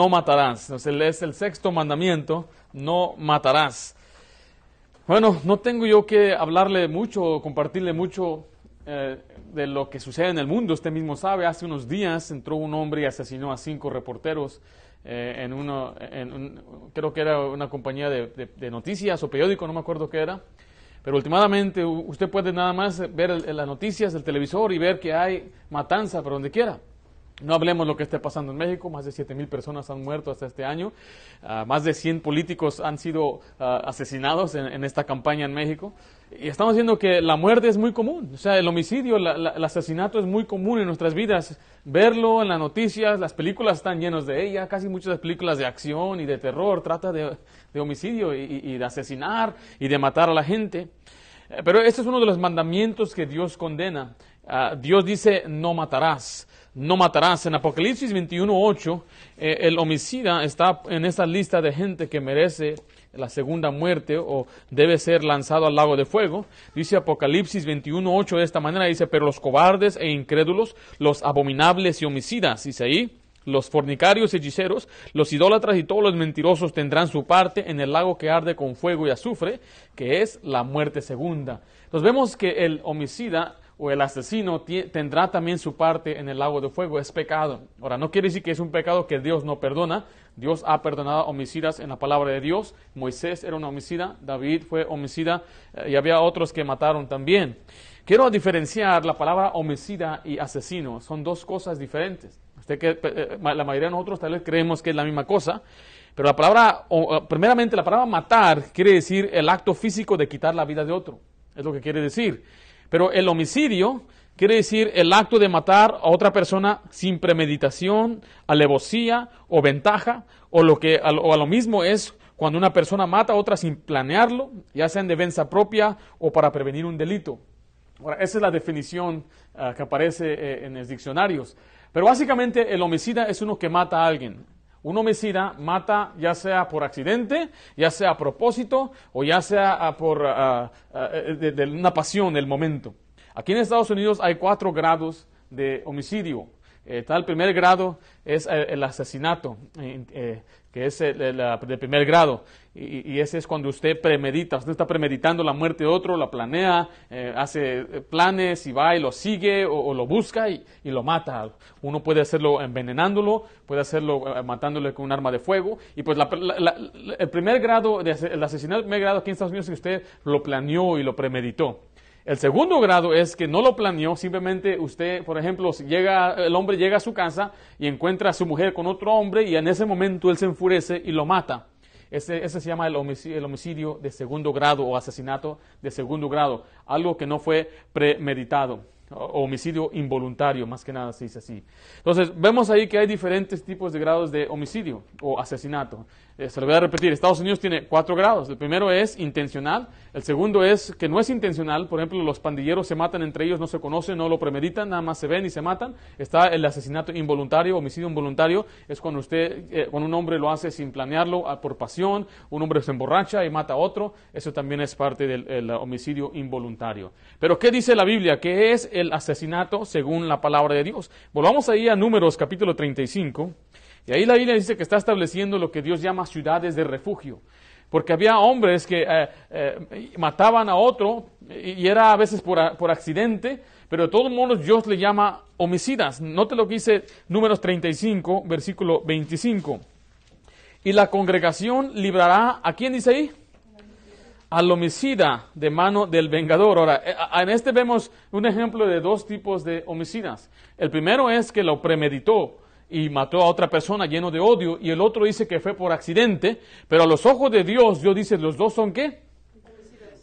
no matarás. Es el sexto mandamiento, no matarás. Bueno, no tengo yo que hablarle mucho o compartirle mucho eh, de lo que sucede en el mundo. Usted mismo sabe, hace unos días entró un hombre y asesinó a cinco reporteros eh, en uno, creo que era una compañía de, noticias o periódico, no me acuerdo qué era. Pero últimamente usted puede nada más ver las noticias del televisor y ver que hay matanza por donde quiera. No hablemos lo que esté pasando en México, más de 7 mil personas han muerto hasta este año, ah, más de 100 políticos han sido ah, asesinados en, esta campaña en México. Y estamos viendo que la muerte es muy común, o sea, el homicidio, el asesinato es muy común en nuestras vidas. Verlo en las noticias, las películas están llenas de ella, casi muchas películas de acción y de terror trata de, homicidio y, de asesinar y de matar a la gente. Pero este es uno de los mandamientos que Dios condena. Ah, Dios dice, no matarás no matarás. En Apocalipsis 21.8, eh, el homicida está en esa lista de gente que merece la segunda muerte o debe ser lanzado al lago de fuego. Dice Apocalipsis 21.8 de esta manera, dice, pero los cobardes e incrédulos, los abominables y homicidas, dice ahí, los fornicarios hechiceros, los idólatras y todos los mentirosos tendrán su parte en el lago que arde con fuego y azufre, que es la muerte segunda. Entonces vemos que el homicida o el asesino tendrá también su parte en el lago de fuego, es pecado. Ahora, no quiere decir que es un pecado que Dios no perdona. Dios ha perdonado homicidas en la palabra de Dios. Moisés era un homicida, David fue homicida eh, y había otros que mataron también. Quiero diferenciar la palabra homicida y asesino. Son dos cosas diferentes. Usted que, eh, la mayoría de nosotros tal vez creemos que es la misma cosa. Pero la palabra, primeramente la palabra matar quiere decir el acto físico de quitar la vida de otro. Es lo que quiere decir. Pero el homicidio quiere decir el acto de matar a otra persona sin premeditación, alevosía o ventaja, o, lo que, a lo mismo es cuando una persona mata a otra sin planearlo, ya sea en defensa propia o para prevenir un delito. Ahora, esa es la definición ah, que aparece eh, en los diccionarios. Pero básicamente el homicida es uno que mata a alguien. Un homicida mata ya sea por accidente, ya sea a propósito o ya sea ah, por ah, eh, de, una pasión del momento. Aquí en Estados Unidos hay cuatro grados de homicidio. Eh, tal primer grado es eh, el, asesinato, que es el, primer grado. Y, ese es cuando usted premedita, usted está premeditando la muerte de otro, la planea, eh, hace planes y va y lo sigue o, lo busca y, lo mata. Uno puede hacerlo envenenándolo, puede hacerlo eh, matándole con un arma de fuego. Y pues el primer grado, de, el asesinato de primer grado aquí en Estados Unidos es que usted lo planeó y lo premeditó. El segundo grado es que no lo planeó, simplemente usted, por ejemplo, llega, el hombre llega a su casa y encuentra a su mujer con otro hombre y en ese momento él se enfurece y lo mata. Ese, se llama el homicidio, el homicidio de segundo grado o asesinato de segundo grado, algo que no fue premeditado homicidio involuntario, más que nada se dice así. Entonces, vemos ahí que hay diferentes tipos de grados de homicidio o asesinato. Eh, se lo voy a repetir, Estados Unidos tiene cuatro grados. El primero es intencional, el segundo es que no es intencional, por ejemplo, los pandilleros se matan entre ellos, no se conocen, no lo premeditan, nada más se ven y se matan. Está el asesinato involuntario, homicidio involuntario, es cuando usted, eh, cuando un hombre lo hace sin planearlo, ah, por pasión, un hombre se emborracha y mata a otro, eso también es parte del homicidio involuntario. Pero, ¿qué dice la Biblia? ¿Qué es el asesinato según la palabra de Dios? Volvamos ahí a Números capítulo 35. Y ahí la Biblia dice que está estableciendo lo que Dios llama ciudades de refugio. Porque había hombres que eh, eh, mataban a otro y era a veces por, accidente, pero de todos modos Dios le llama homicidas. Note lo que dice Números 35, versículo 25. Y la congregación librará, ¿a quién dice ahí? Al homicida de mano del vengador. Ahora, eh, en este vemos un ejemplo de dos tipos de homicidas. El primero es que lo premeditó y mató a otra persona lleno de odio, y el otro dice que fue por accidente, pero a los ojos de Dios, Dios dice, ¿los dos son qué?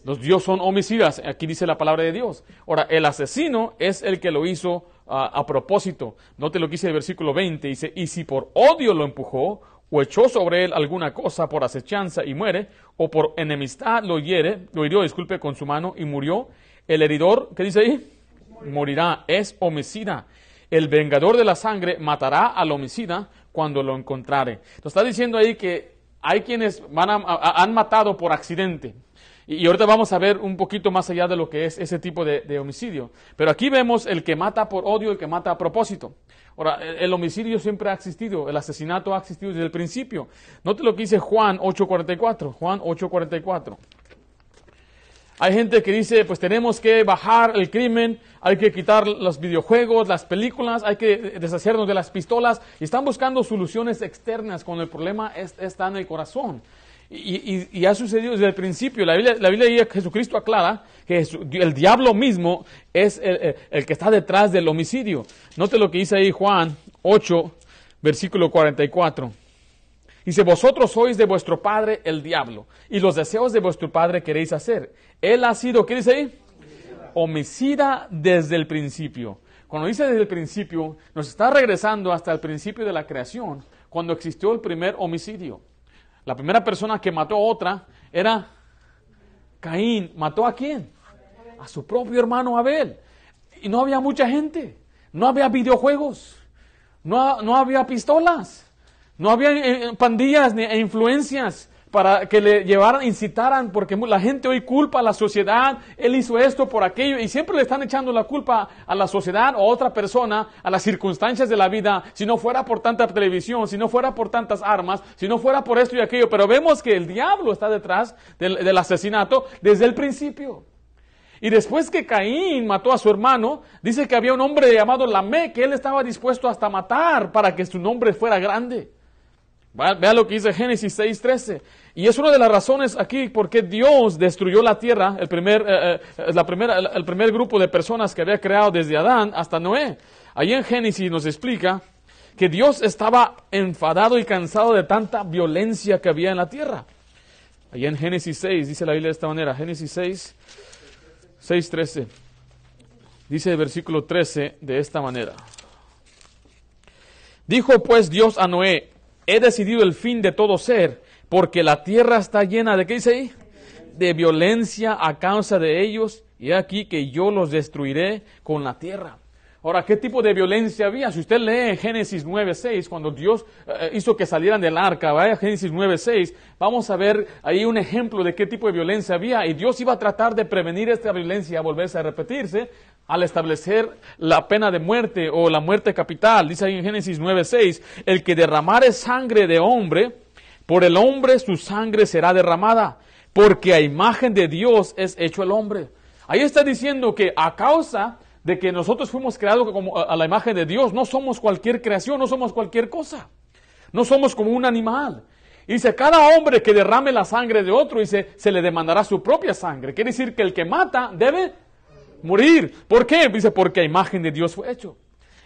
Los Dios son homicidas, aquí dice la palabra de Dios. Ahora, el asesino es el que lo hizo ah, a propósito. Note lo que dice el versículo 20, dice, y si por odio lo empujó, o echó sobre él alguna cosa por acechanza y muere, o por enemistad lo hiere, lo hirió, disculpe, con su mano y murió, el heridor, ¿qué dice ahí? Morirá, es homicida el vengador de la sangre matará al homicida cuando lo encontrare. Entonces está diciendo ahí que hay quienes van han matado por accidente. Y, ahorita vamos a ver un poquito más allá de lo que es ese tipo de, homicidio. Pero aquí vemos el que mata por odio, el que mata a propósito. Ahora, el, homicidio siempre ha existido, el asesinato ha existido desde el principio. Note lo que dice Juan 8.44. Juan 8.44. Hay gente que dice, pues tenemos que bajar el crimen, hay que quitar los videojuegos, las películas, hay que deshacernos de las pistolas. Y están buscando soluciones externas cuando el problema está en el corazón. Y, ha sucedido desde el principio. La Biblia, la Biblia Jesucristo aclara que el diablo mismo es el, el, que está detrás del homicidio. Note lo que dice ahí Juan 8, versículo 44. Dice, vosotros sois de vuestro padre el diablo, y los deseos de vuestro padre queréis hacer. Él ha sido, ¿qué dice ahí? Homicida desde el principio. Cuando dice desde el principio, nos está regresando hasta el principio de la creación, cuando existió el primer homicidio. La primera persona que mató a otra era Caín. ¿Mató a quién? A su propio hermano Abel. Y no había mucha gente. No había videojuegos. No, no había pistolas. No había eh, pandillas ni e influencias para que le llevaran, incitaran, porque la gente hoy culpa a la sociedad, él hizo esto por aquello, y siempre le están echando la culpa a la sociedad o a otra persona, a las circunstancias de la vida, si no fuera por tanta televisión, si no fuera por tantas armas, si no fuera por esto y aquello, pero vemos que el diablo está detrás del, del asesinato desde el principio. Y después que Caín mató a su hermano, dice que había un hombre llamado Lamé que él estaba dispuesto hasta matar para que su nombre fuera grande. Vea lo que dice Génesis 6:13. Y es una de las razones aquí por qué Dios destruyó la tierra, el primer, eh, eh, la primera, el primer grupo de personas que había creado desde Adán hasta Noé. Ahí en Génesis nos explica que Dios estaba enfadado y cansado de tanta violencia que había en la tierra. Ahí en Génesis 6, dice la Biblia de esta manera, Génesis 6, 6:13. Dice el versículo 13 de esta manera. Dijo pues Dios a Noé, he decidido el fin de todo ser, porque la tierra está llena de, ¿qué dice ahí? De violencia a causa de ellos, y aquí que yo los destruiré con la tierra. Ahora, ¿qué tipo de violencia había? Si usted lee Génesis 9.6, cuando Dios eh, hizo que salieran del arca, vaya Génesis 9.6, vamos a ver ahí un ejemplo de qué tipo de violencia había. Y Dios iba a tratar de prevenir esta violencia a volverse a repetirse al establecer la pena de muerte o la muerte capital. Dice ahí en Génesis 9.6, el que derramare sangre de hombre, por el hombre su sangre será derramada, porque a imagen de Dios es hecho el hombre. Ahí está diciendo que a causa de que nosotros fuimos creados como a la imagen de Dios, no somos cualquier creación, no somos cualquier cosa. No somos como un animal. Dice, cada hombre que derrame la sangre de otro, dice, se le demandará su propia sangre. Quiere decir que el que mata debe morir. ¿Por qué? Dice, porque a imagen de Dios fue hecho.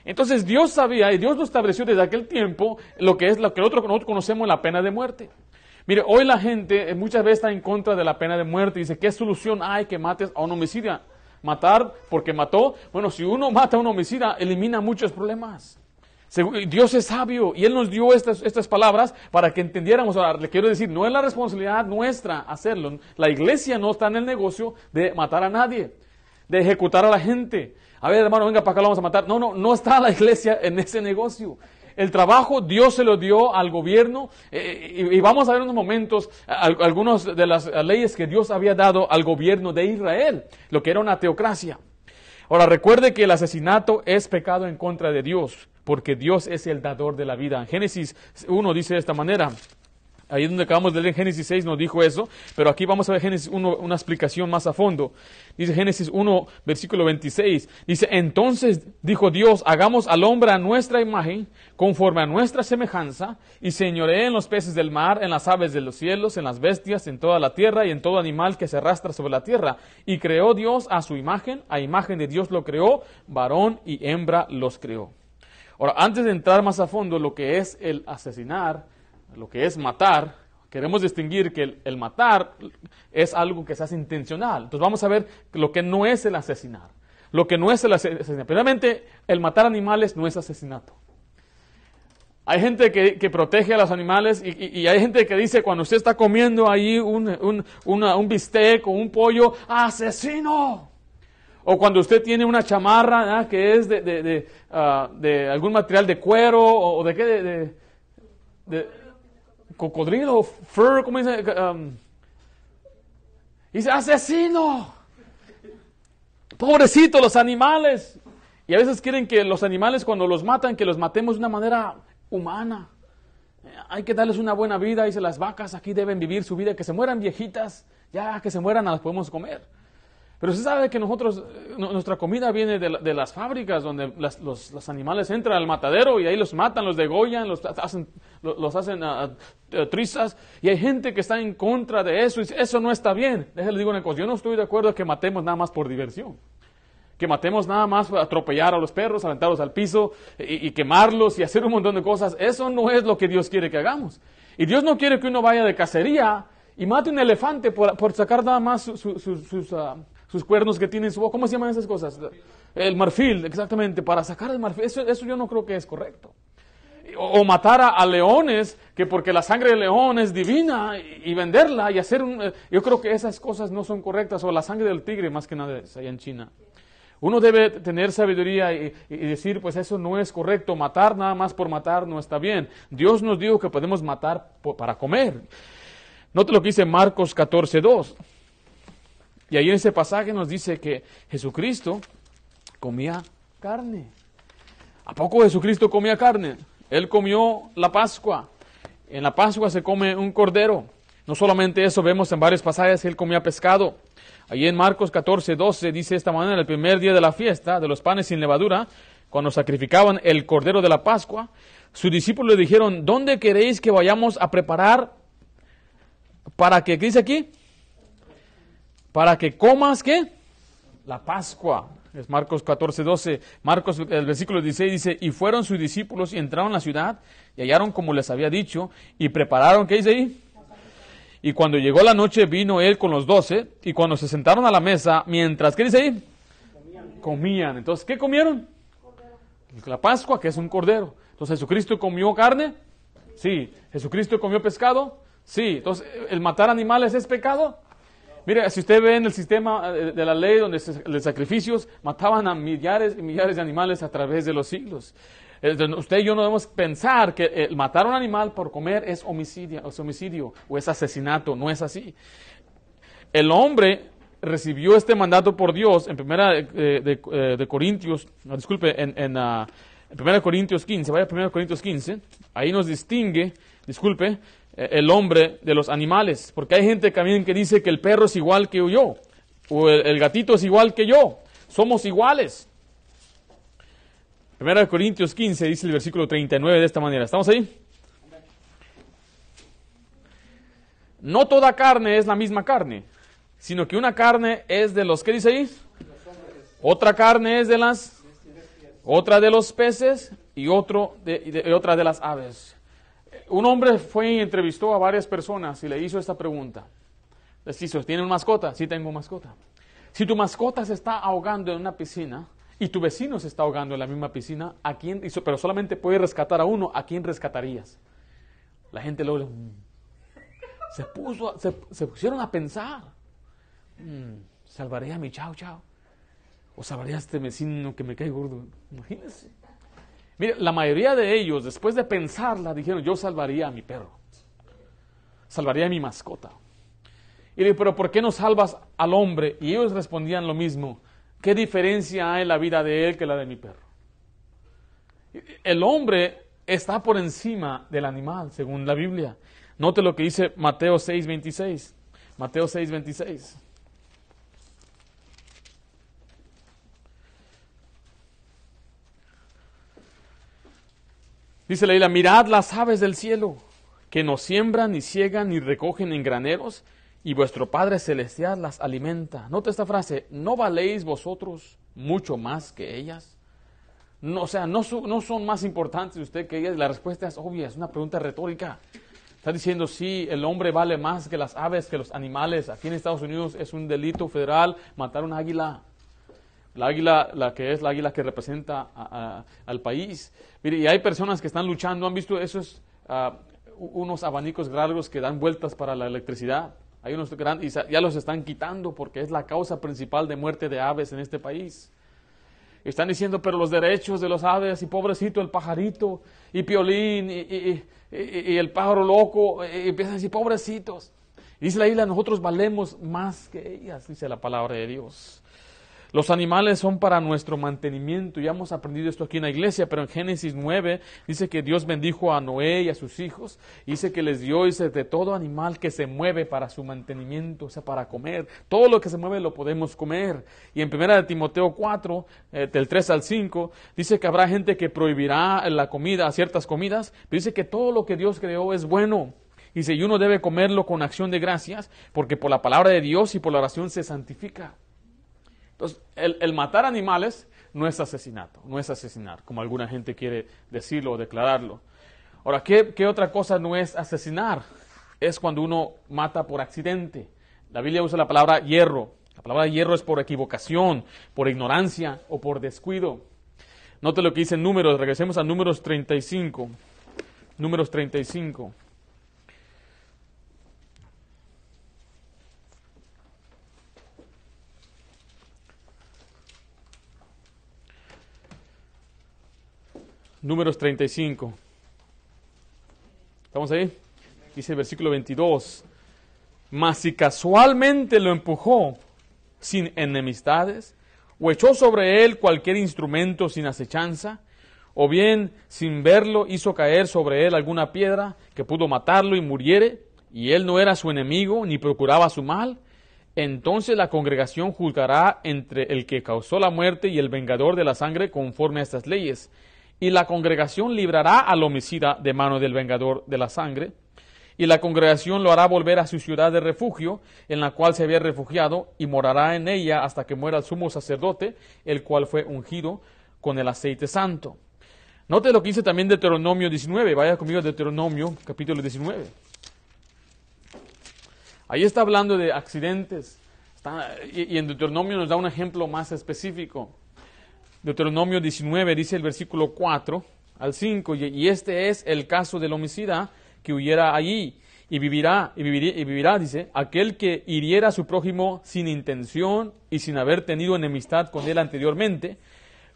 Entonces Dios sabía y Dios lo estableció desde aquel tiempo lo que es lo que nosotros conocemos la pena de muerte. Mire, hoy la gente eh, muchas veces está en contra de la pena de muerte y dice, ¿qué solución hay que mates a un homicida? Matar porque mató. Bueno, si uno mata a un homicida, elimina muchos problemas. Dios es sabio y Él nos dio estas, estas palabras para que entendiéramos. Ahora, le quiero decir, no es la responsabilidad nuestra hacerlo. La iglesia no está en el negocio de matar a nadie de ejecutar a la gente. A ver, hermano, venga para acá, lo vamos a matar. No, no, no está la iglesia en ese negocio. El trabajo Dios se lo dio al gobierno eh, y, vamos a ver en unos momentos algunas de las leyes que Dios había dado al gobierno de Israel, lo que era una teocracia. Ahora recuerde que el asesinato es pecado en contra de Dios, porque Dios es el dador de la vida. En Génesis 1 dice de esta manera, Ahí donde acabamos de leer Génesis 6 nos dijo eso, pero aquí vamos a ver Génesis 1 una explicación más a fondo. Dice Génesis 1, versículo 26. Dice, entonces dijo Dios, hagamos al hombre a nuestra imagen, conforme a nuestra semejanza, y señoree en los peces del mar, en las aves de los cielos, en las bestias, en toda la tierra y en todo animal que se arrastra sobre la tierra. Y creó Dios a su imagen, a imagen de Dios lo creó, varón y hembra los creó. Ahora, antes de entrar más a fondo lo que es el asesinar, lo que es matar, queremos distinguir que el, matar es algo que se hace intencional. Entonces vamos a ver lo que no es el asesinar. Lo que no es el asesinato. Primeramente, el matar animales no es asesinato. Hay gente que, protege a los animales y, hay gente que dice cuando usted está comiendo ahí un, un, bistec o un pollo, ¡asesino! O cuando usted tiene una chamarra que es de, de, ah, algún material de cuero o, de qué, de, cocodrilo, fur, ¿cómo dice? Um, dice, asesino. Pobrecito, los animales. Y a veces quieren que los animales cuando los matan, que los matemos de una manera humana. Hay que darles una buena vida. Dice, las vacas aquí deben vivir su vida, que se mueran viejitas, ya que se mueran las podemos comer. Pero se sabe que nosotros, nuestra comida viene de, las fábricas donde los, animales entran al matadero y ahí los matan, los degollan, los hacen, los, uh, trizas. Y hay gente que está en contra de eso y eso no está bien. Déjenle digo una cosa, yo no estoy de acuerdo que matemos nada más por diversión. Que matemos nada más para atropellar a los perros, aventarlos al piso y, quemarlos y hacer un montón de cosas. Eso no es lo que Dios quiere que hagamos. Y Dios no quiere que uno vaya de cacería y mate un elefante por, sacar nada más sus... Uh, sus cuernos que tienen su. ¿Cómo se llaman esas cosas? El marfil, exactamente, para sacar el marfil. Eso, eso yo no creo que es correcto. O, matar a, leones, que porque la sangre de león es divina, y, venderla y hacer un... Eh, yo creo que esas cosas no son correctas. O la sangre del tigre, más que nada, allá en China. Uno debe tener sabiduría y, decir, pues eso no es correcto. Matar nada más por matar no está bien. Dios nos dijo que podemos matar para comer. Note lo que dice Marcos 14, 2. Y ahí en ese pasaje nos dice que Jesucristo comía carne. ¿A poco Jesucristo comía carne? Él comió la Pascua. En la Pascua se come un cordero. No solamente eso, vemos en varios pasajes que él comía pescado. Ahí en Marcos 14, 12 dice esta manera, el primer día de la fiesta de los panes sin levadura, cuando sacrificaban el cordero de la Pascua, sus discípulos le dijeron, ¿dónde queréis que vayamos a preparar para que, ¿qué dice aquí? Para que comas qué? La Pascua. Es Marcos 14, 12. Marcos, el versículo 16 dice, y fueron sus discípulos y entraron a la ciudad y hallaron como les había dicho y prepararon, ¿qué dice ahí? Y cuando llegó la noche vino él con los doce y cuando se sentaron a la mesa, mientras, ¿qué dice ahí? Comían. Entonces, ¿qué comieron? La Pascua, que es un cordero. Entonces, ¿Jesucristo comió carne? Sí. ¿Jesucristo comió pescado? Sí. Entonces, ¿el matar animales es pecado? Mire, si usted ve en el sistema eh, de la ley donde de sacrificios mataban a millares y millares de animales a través de los siglos. Eh, usted y yo no debemos pensar que el matar a un animal por comer es homicidio, es homicidio o es asesinato, no es así. El hombre recibió este mandato por Dios en primera de, eh, Corintios, disculpe, en, en primera Corintios 15, vaya a primera Corintios 15, ahí nos distingue, disculpe, eh, el hombre de los animales, porque hay gente también que dice que el perro es igual que yo, o el, gatito es igual que yo, somos iguales. Primera Corintios 15 dice el versículo 39 de esta manera, ¿estamos ahí? No toda carne es la misma carne, sino que una carne es de los, ¿qué dice ahí? Otra carne es de las, otra de los peces y, otro de, otra de las aves un hombre fue y entrevistó a varias personas y le hizo esta pregunta. Les hizo, ¿tienen mascota? Sí, tengo mascota. Si tu mascota se está ahogando en una piscina y tu vecino se está ahogando en la misma piscina, ¿a quién, pero solamente puede rescatar a uno, ¿a quién rescatarías? La gente luego se, puso, se, pusieron a pensar. Mm, ¿Salvaré a mi chao chao? ¿O salvaré a este vecino que me cae gordo? Imagínense. La mayoría de ellos, después de pensarla, dijeron, yo salvaría a mi perro. Salvaría a mi mascota. Y le pero ¿por qué no salvas al hombre? Y ellos respondían lo mismo. ¿Qué diferencia hay en la vida de él que la de mi perro? El hombre está por encima del animal, según la Biblia. Note lo que dice Mateo 6:26. Mateo 6:26. Dice la isla, mirad las aves del cielo, que no siembran, ni ciegan, ni recogen en graneros, y vuestro Padre Celestial las alimenta. Nota esta frase, ¿no valéis vosotros mucho más que ellas? No, o sea, no, no son más importantes usted que ellas. La respuesta es obvia, es una pregunta retórica. Está diciendo, sí, el hombre vale más que las aves, que los animales. Aquí en Estados Unidos es un delito federal matar un águila. La águila, la que es la águila que representa al país. Y hay personas que están luchando, han visto esos ah, unos abanicos largos que dan vueltas para la electricidad. Hay unos grandes, y ya los están quitando porque es la causa principal de muerte de aves en este país. Están diciendo, pero los derechos de los aves, y pobrecito el pajarito, y piolín, y, y el pájaro loco, y empiezan a decir, pobrecitos. Dice la Biblia, nosotros valemos más que ellas, dice la palabra de Dios. Los animales son para nuestro mantenimiento. Ya hemos aprendido esto aquí en la iglesia, pero en Génesis 9 dice que Dios bendijo a Noé y a sus hijos. Dice que les dio, dice, de todo animal que se mueve para su mantenimiento, o sea, para comer. Todo lo que se mueve lo podemos comer. Y en 1 de Timoteo 4, eh, del 3 al 5, dice que habrá gente que prohibirá la comida, ciertas comidas, pero dice que todo lo que Dios creó es bueno. Dice, y uno debe comerlo con acción de gracias, porque por la palabra de Dios y por la oración se santifica. Entonces, el, matar animales no es asesinato, no es asesinar, como alguna gente quiere decirlo o declararlo. Ahora, ¿qué, ¿qué, otra cosa no es asesinar? Es cuando uno mata por accidente. La Biblia usa la palabra hierro. La palabra hierro es por equivocación, por ignorancia o por descuido. Note lo que dice en números, regresemos a números 35. Números 35. Números 35. ¿Estamos ahí? Dice el versículo 22. Mas si casualmente lo empujó sin enemistades, o echó sobre él cualquier instrumento sin acechanza, o bien sin verlo hizo caer sobre él alguna piedra que pudo matarlo y muriere, y él no era su enemigo ni procuraba su mal, entonces la congregación juzgará entre el que causó la muerte y el vengador de la sangre conforme a estas leyes y la congregación librará al homicida de mano del vengador de la sangre, y la congregación lo hará volver a su ciudad de refugio, en la cual se había refugiado, y morará en ella hasta que muera el sumo sacerdote, el cual fue ungido con el aceite santo. Note lo que dice también Deuteronomio 19, vaya conmigo a Deuteronomio capítulo 19. Ahí está hablando de accidentes, y en Deuteronomio nos da un ejemplo más específico. Deuteronomio 19 dice el versículo 4 al 5, y este es el caso del homicida que huyera allí y vivirá, y vivirá, y vivirá, dice, aquel que hiriera a su prójimo sin intención y sin haber tenido enemistad con él anteriormente,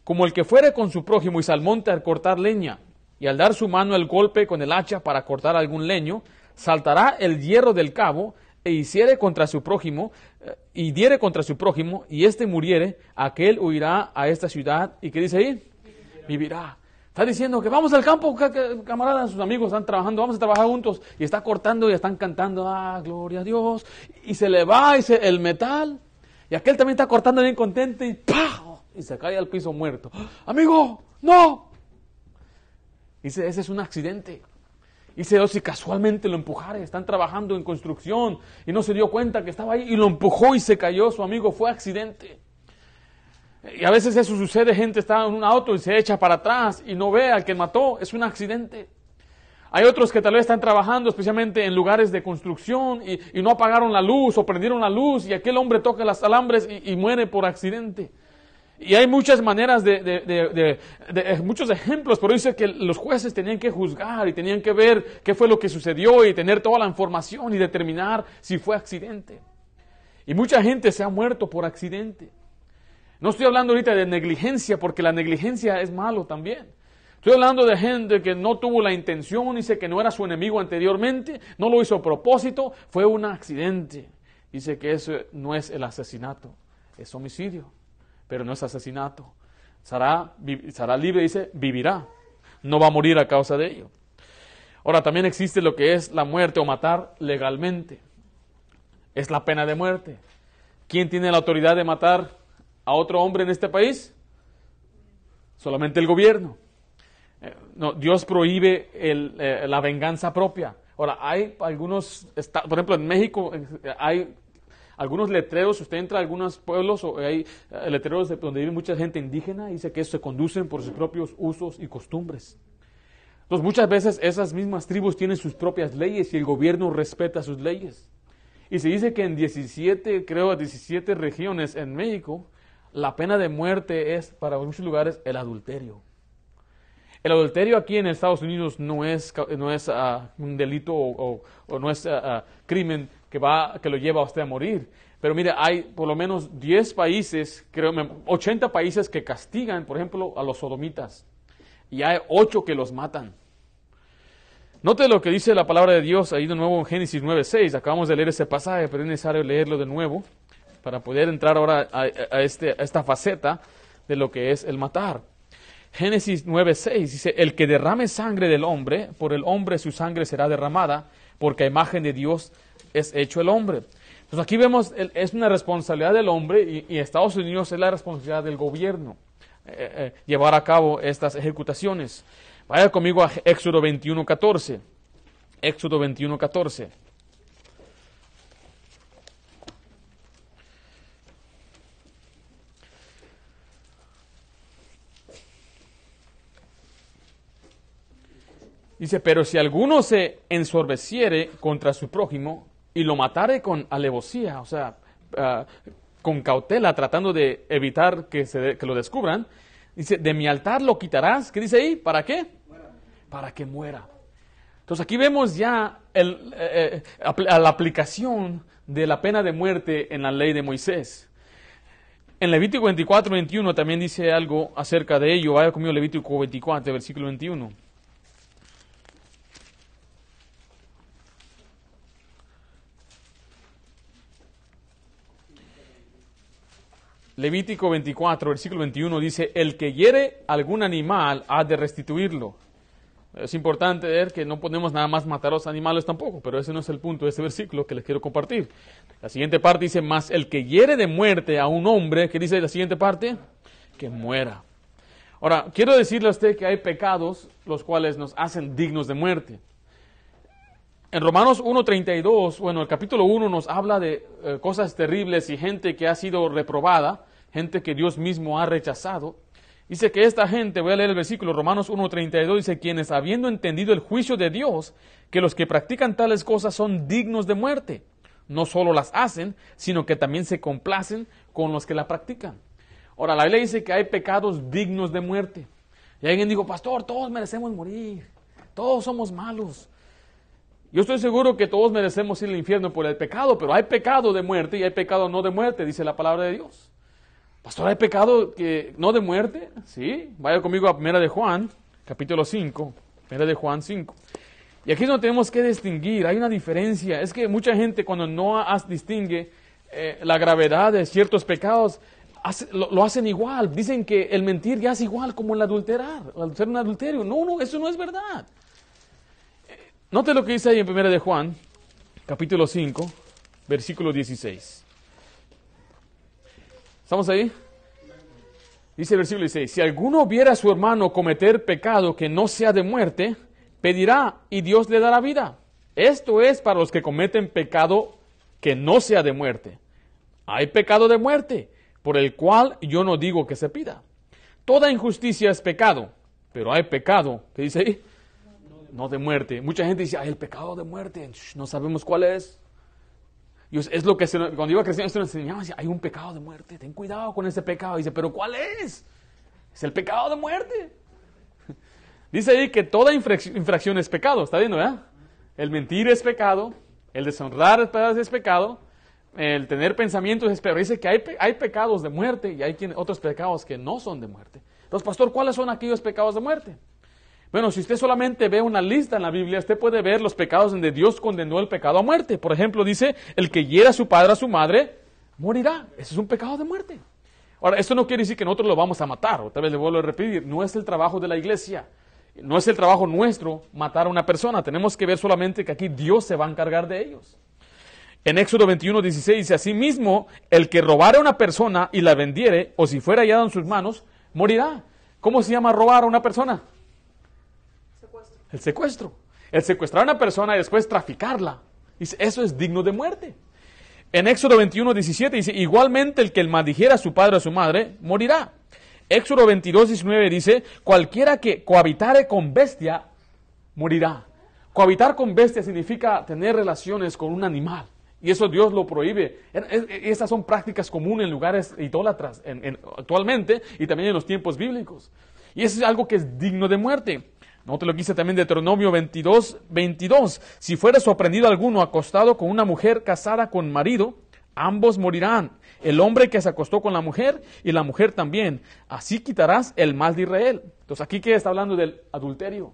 como el que fuere con su prójimo y salmonte al cortar leña, y al dar su mano el golpe con el hacha para cortar algún leño, saltará el hierro del cabo e hiciere contra su prójimo, eh, y diere contra su prójimo, y éste muriere, aquel huirá a esta ciudad, ¿y qué dice ahí? Vivirá. Está diciendo que vamos al campo, camaradas, sus amigos están trabajando, vamos a trabajar juntos, y está cortando y están cantando, ah, gloria a Dios, y se le va y el metal, y aquel también está cortando bien contento, y ¡pah! y se cae al piso muerto. Amigo, no. Dice, ese es un accidente. Y se si casualmente lo empujara, están trabajando en construcción y no se dio cuenta que estaba ahí y lo empujó y se cayó, su amigo fue accidente. Y a veces eso sucede, gente está en un auto y se echa para atrás y no ve al que mató, es un accidente. Hay otros que tal vez están trabajando especialmente en lugares de construcción y, no apagaron la luz o prendieron la luz y aquel hombre toca las alambres y muere por accidente. Y hay muchas maneras de, de, eh, muchos ejemplos, pero dice que los jueces tenían que juzgar y tenían que ver qué fue lo que sucedió y tener toda la información y determinar si fue accidente. Y mucha gente se ha muerto por accidente. No estoy hablando ahorita de negligencia, porque la negligencia es malo también. Estoy hablando de gente que no tuvo la intención, dice que no era su enemigo anteriormente, no lo hizo a propósito, fue un accidente. Dice que eso no es el asesinato, es homicidio pero no es asesinato. Será, libre, dice, vivirá. No va a morir a causa de ello. Ahora, también existe lo que es la muerte o matar legalmente. Es la pena de muerte. ¿Quién tiene la autoridad de matar a otro hombre en este país? Solamente el gobierno. Eh, no, Dios prohíbe eh, la venganza propia. Ahora, hay algunos, por ejemplo, en México eh, hay algunos letreros, usted entra a algunos pueblos o hay eh, letreros donde vive mucha gente indígena dice que se conducen por sus propios usos y costumbres. Entonces muchas veces esas mismas tribus tienen sus propias leyes y el gobierno respeta sus leyes. Y se dice que en 17, creo, 17 regiones en México, la pena de muerte es para muchos lugares el adulterio. El adulterio aquí en Estados Unidos no es, no es ah, un delito o, no es ah, ah, crimen que, lo lleva a usted a morir. Pero mire, hay por lo menos 10 países, creo, 80 países que castigan, por ejemplo, a los sodomitas. Y hay 8 que los matan. Note lo que dice la palabra de Dios ahí de nuevo en Génesis 9.6. Acabamos de leer ese pasaje, pero es necesario leerlo de nuevo para poder entrar ahora a, este, a esta faceta de lo que es el matar. Génesis 9.6 dice, el que derrame sangre del hombre, por el hombre su sangre será derramada, porque a imagen de Dios es hecho el hombre. Entonces aquí vemos, es una responsabilidad del hombre y, Estados Unidos es la responsabilidad del gobierno eh, eh, llevar a cabo estas ejecutaciones. Vaya conmigo a Éxodo 21.14. Éxodo 21.14. Dice, pero si alguno se ensorbeciere contra su prójimo y lo matare con alevosía, o sea, ah, con cautela, tratando de evitar que, se, que lo descubran, dice, de mi altar lo quitarás. ¿Qué dice ahí? ¿Para qué? Para que muera. Entonces aquí vemos ya el, eh, eh, la aplicación de la pena de muerte en la ley de Moisés. En Levítico 24, 21 también dice algo acerca de ello. Vaya conmigo Levítico 24, versículo 21. Levítico 24, versículo 21 dice, el que hiere algún animal ha de restituirlo. Es importante ver que no podemos nada más matar a los animales tampoco, pero ese no es el punto de este versículo que les quiero compartir. La siguiente parte dice, más el que hiere de muerte a un hombre, ¿qué dice la siguiente parte? Que muera. Ahora, quiero decirle a usted que hay pecados los cuales nos hacen dignos de muerte. En Romanos 1.32, bueno, el capítulo 1 nos habla de eh, cosas terribles y gente que ha sido reprobada, gente que Dios mismo ha rechazado. Dice que esta gente, voy a leer el versículo, Romanos 1.32, dice, quienes habiendo entendido el juicio de Dios, que los que practican tales cosas son dignos de muerte, no solo las hacen, sino que también se complacen con los que la practican. Ahora, la Biblia dice que hay pecados dignos de muerte. Y alguien dijo, pastor, todos merecemos morir, todos somos malos. Yo estoy seguro que todos merecemos ir al infierno por el pecado, pero hay pecado de muerte y hay pecado no de muerte, dice la palabra de Dios. Pastor, ¿hay pecado que no de muerte? Sí, vaya conmigo a Primera de Juan, capítulo 5, Primera de Juan 5. Y aquí no tenemos que distinguir, hay una diferencia. Es que mucha gente cuando no distingue eh, la gravedad de ciertos pecados, lo, hacen igual. Dicen que el mentir ya es igual como el adulterar, el ser un adulterio. No, no, eso no es verdad. Note lo que dice ahí en 1 de Juan, capítulo 5, versículo 16. ¿Estamos ahí? Dice el versículo 16, si alguno viera a su hermano cometer pecado que no sea de muerte, pedirá y Dios le dará vida. Esto es para los que cometen pecado que no sea de muerte. Hay pecado de muerte, por el cual yo no digo que se pida. Toda injusticia es pecado, pero hay pecado, ¿qué dice ahí? no de muerte. Mucha gente dice, hay el pecado de muerte, no sabemos cuál es. Y es lo que cuando iba creciendo esto nos enseñaba, hay un pecado de muerte, ten cuidado con ese pecado. dice, pero ¿cuál es? Es el pecado de muerte. Dice ahí que toda infracción es pecado, ¿está viendo, verdad? El mentir es pecado, el deshonrar es pecado, el tener pensamientos es pecado. Dice que hay, hay pecados de muerte y hay otros pecados que no son de muerte. Entonces, pastor, ¿cuáles son aquellos pecados de muerte? Bueno, si usted solamente ve una lista en la Biblia, usted puede ver los pecados donde Dios condenó el pecado a muerte. Por ejemplo, dice, el que hiera a su padre, a su madre, morirá. Ese es un pecado de muerte. Ahora, esto no quiere decir que nosotros lo vamos a matar. Otra vez le vuelvo a repetir, no es el trabajo de la iglesia. No es el trabajo nuestro matar a una persona. Tenemos que ver solamente que aquí Dios se va a encargar de ellos. En Éxodo 21, 16 dice, asimismo, el que robare a una persona y la vendiere, o si fuera hallado en sus manos, morirá. ¿Cómo se llama robar a una persona? El secuestro. El secuestrar a una persona y después traficarla. Dice, eso es digno de muerte. En Éxodo 21, 17 dice, igualmente el que el maldijera a su padre o a su madre, morirá. Éxodo 22, 19 dice, cualquiera que cohabitare con bestia, morirá. Cohabitar con bestia significa tener relaciones con un animal. Y eso Dios lo prohíbe. Esas son prácticas comunes en lugares idólatras actualmente y también en los tiempos bíblicos. Y eso es algo que es digno de muerte. No te lo quise también de Deuteronomio 22, 22. Si fuera sorprendido alguno acostado con una mujer casada con marido, ambos morirán. El hombre que se acostó con la mujer y la mujer también. Así quitarás el mal de Israel. Entonces aquí que está hablando del adulterio.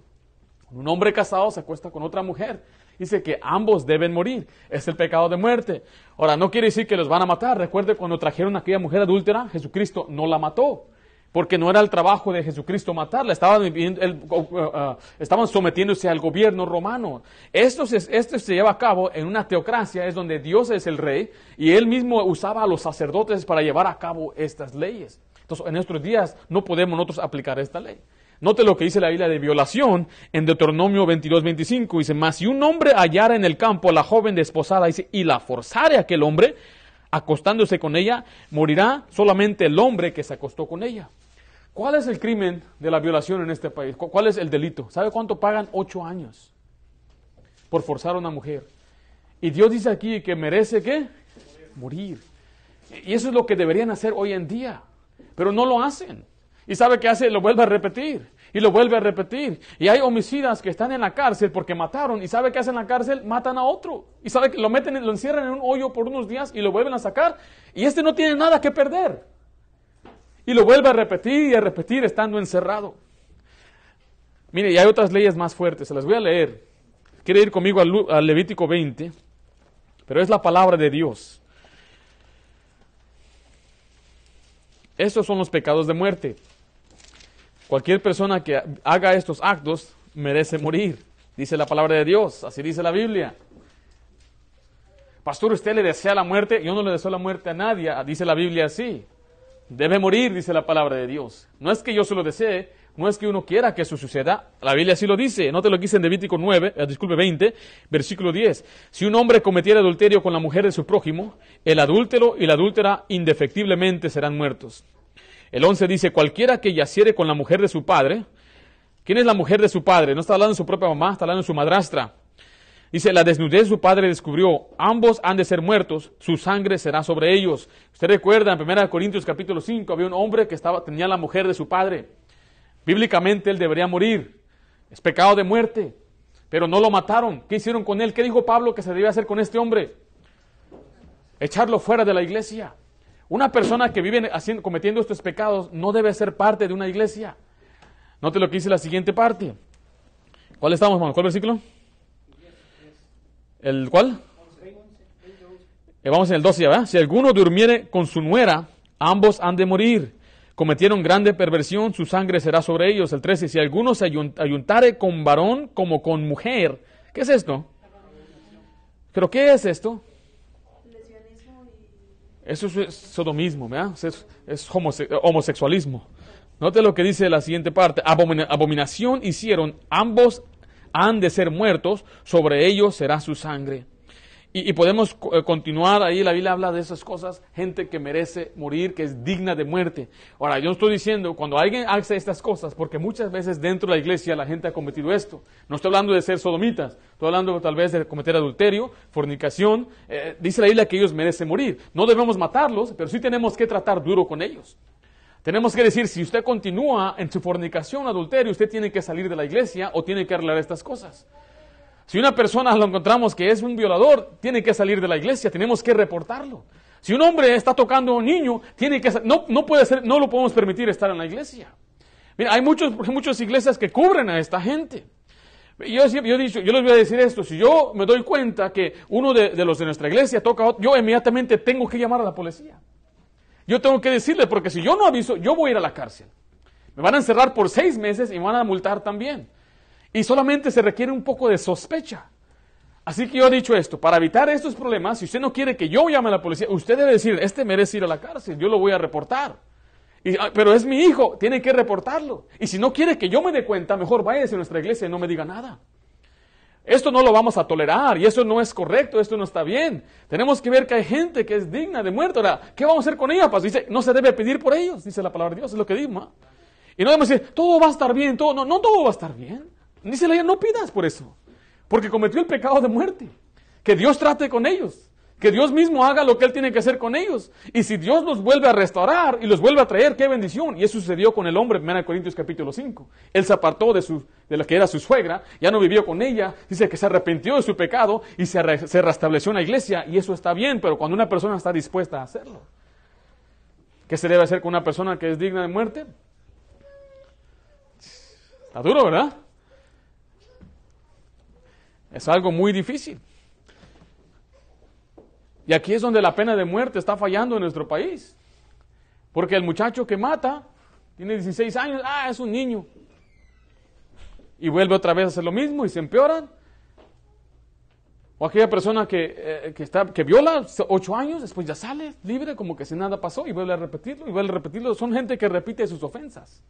Un hombre casado se acuesta con otra mujer. Dice que ambos deben morir. Es el pecado de muerte. Ahora, no quiere decir que los van a matar. Recuerde cuando trajeron a aquella mujer adúltera, Jesucristo no la mató. Porque no era el trabajo de Jesucristo matarla. Estaban, uh, uh, estaban sometiéndose al gobierno romano. Esto se, esto se lleva a cabo en una teocracia, es donde Dios es el rey y él mismo usaba a los sacerdotes para llevar a cabo estas leyes. Entonces, en nuestros días no podemos nosotros aplicar esta ley. Note lo que dice la Biblia de violación en Deuteronomio 22, 25. Dice, mas si un hombre hallara en el campo a la joven desposada, dice, y la forzare a aquel hombre, acostándose con ella, morirá solamente el hombre que se acostó con ella. ¿Cuál es el crimen de la violación en este país? ¿Cuál es el delito? ¿Sabe cuánto pagan? Ocho años por forzar a una mujer. Y Dios dice aquí que merece qué? Morir. Y eso es lo que deberían hacer hoy en día. Pero no lo hacen. Y sabe qué hace, lo vuelve a repetir. Y lo vuelve a repetir. Y hay homicidas que están en la cárcel porque mataron. Y sabe qué hacen en la cárcel, matan a otro. Y sabe que lo meten, lo encierran en un hoyo por unos días y lo vuelven a sacar. Y este no tiene nada que perder. Y lo vuelve a repetir y a repetir estando encerrado. Mire, y hay otras leyes más fuertes, se las voy a leer. Quiere ir conmigo al, Levítico 20, pero es la palabra de Dios. Estos son los pecados de muerte. Cualquier persona que haga estos actos merece morir, dice la palabra de Dios, así dice la Biblia. Pastor, ¿usted le desea la muerte? Yo no le deseo la muerte a nadie, dice la Biblia así. Debe morir, dice la palabra de Dios. No es que yo se lo desee, no es que uno quiera que eso suceda. La Biblia así lo dice. Note lo que dice en Levítico 9, eh, disculpe 20, versículo 10. Si un hombre cometiera adulterio con la mujer de su prójimo, el adúltero y la adúltera indefectiblemente serán muertos. El 11 dice, cualquiera que yaciere con la mujer de su padre. ¿Quién es la mujer de su padre? No está hablando de su propia mamá, está hablando de su madrastra. Dice, la desnudez de su padre descubrió, ambos han de ser muertos, su sangre será sobre ellos. Usted recuerda, en 1 Corintios capítulo 5, había un hombre que estaba, tenía la mujer de su padre. Bíblicamente él debería morir. Es pecado de muerte. Pero no lo mataron. ¿Qué hicieron con él? ¿Qué dijo Pablo que se debía hacer con este hombre? Echarlo fuera de la iglesia. Una persona que vive haciendo, cometiendo estos pecados no debe ser parte de una iglesia. Note lo que dice la siguiente parte. ¿Cuál estamos, hermano? ¿Cuál versículo? ¿El cuál? Eh, vamos en el 12 ¿verdad? Si alguno durmiere con su nuera, ambos han de morir. Cometieron grande perversión, su sangre será sobre ellos. El 13, si alguno se ayuntare con varón como con mujer. ¿Qué es esto? ¿Pero qué es esto? Eso es sodomismo, ¿verdad? Es, homosexualismo. Note lo que dice la siguiente parte. abominación hicieron ambos han de ser muertos, sobre ellos será su sangre. Y, podemos eh, continuar ahí, la Biblia habla de esas cosas, gente que merece morir, que es digna de muerte. Ahora, yo estoy diciendo, cuando alguien hace estas cosas, porque muchas veces dentro de la iglesia la gente ha cometido esto, no estoy hablando de ser sodomitas, estoy hablando tal vez de cometer adulterio, fornicación, eh, dice la Biblia que ellos merecen morir. No debemos matarlos, pero sí tenemos que tratar duro con ellos. Tenemos que decir, si usted continúa en su fornicación, adulterio, usted tiene que salir de la iglesia o tiene que arreglar estas cosas. Si una persona lo encontramos que es un violador, tiene que salir de la iglesia, tenemos que reportarlo. Si un hombre está tocando a un niño, tiene que no, no puede ser, no lo podemos permitir estar en la iglesia. Hay muchos, muchas iglesias que cubren a esta gente. Yo, yo, dicho, yo les voy a decir esto, si yo me doy cuenta que uno de, de los de nuestra iglesia toca, yo inmediatamente tengo que llamar a la policía. Yo tengo que decirle, porque si yo no aviso, yo voy a ir a la cárcel. Me van a encerrar por seis meses y me van a multar también. Y solamente se requiere un poco de sospecha. Así que yo he dicho esto, para evitar estos problemas, si usted no quiere que yo llame a la policía, usted debe decir, este merece ir a la cárcel, yo lo voy a reportar. Ah, pero es mi hijo, tiene que reportarlo. Y si no quiere que yo me dé cuenta, mejor váyase a nuestra iglesia y no me diga nada. Esto no lo vamos a tolerar y eso no es correcto, esto no está bien. Tenemos que ver que hay gente que es digna de muerte. Ahora, ¿qué vamos a hacer con ella? Pues dice, no se debe pedir por ellos, dice la palabra de Dios, es lo que digo. Y no debemos decir, todo va a estar bien, todo, no, no todo va a estar bien. Dice la no pidas por eso, porque cometió el pecado de muerte. Que Dios trate con ellos. Que Dios mismo haga lo que Él tiene que hacer con ellos. Y si Dios los vuelve a restaurar y los vuelve a traer, qué bendición. Y eso sucedió con el hombre en 1 Corintios capítulo 5. Él se apartó de, su, de la que era su suegra, ya no vivió con ella, dice que se arrepintió de su pecado y se, se restableció en la iglesia. Y eso está bien, pero cuando una persona está dispuesta a hacerlo. ¿Qué se debe hacer con una persona que es digna de muerte? Está duro, ¿verdad? Es algo muy difícil. Y aquí es donde la pena de muerte está fallando en nuestro país. Porque el muchacho que mata tiene 16 años, ah, es un niño. Y vuelve otra vez a hacer lo mismo y se empeoran. O aquella persona que, eh, que, está, que viola ocho años, después ya sale libre, como que si nada pasó, y vuelve a repetirlo, y vuelve a repetirlo. Son gente que repite sus ofensas.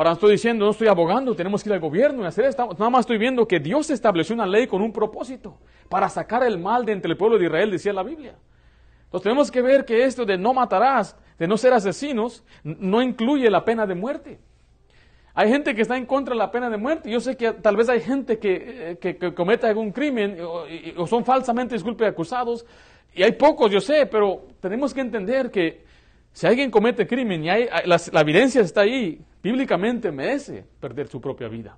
Ahora estoy diciendo, no estoy abogando, tenemos que ir al gobierno y hacer esto. Nada más estoy viendo que Dios estableció una ley con un propósito, para sacar el mal de entre el pueblo de Israel, decía la Biblia. Entonces tenemos que ver que esto de no matarás, de no ser asesinos, no incluye la pena de muerte. Hay gente que está en contra de la pena de muerte. Yo sé que tal vez hay gente que, eh, cometa algún crimen o, son falsamente, disculpe, acusados. Y hay pocos, yo sé, pero tenemos que entender que si alguien comete crimen y hay, la, evidencia está ahí, bíblicamente merece perder su propia vida.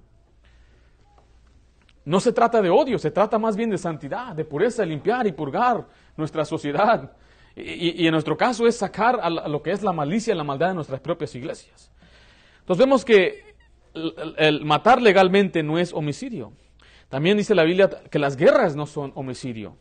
No se trata de odio, se trata más bien de santidad, de pureza, limpiar y purgar nuestra sociedad. Y, en nuestro caso es sacar a, lo que es la malicia y la maldad de nuestras propias iglesias. Entonces vemos que el, matar legalmente no es homicidio. También dice la Biblia que las guerras no son homicidio.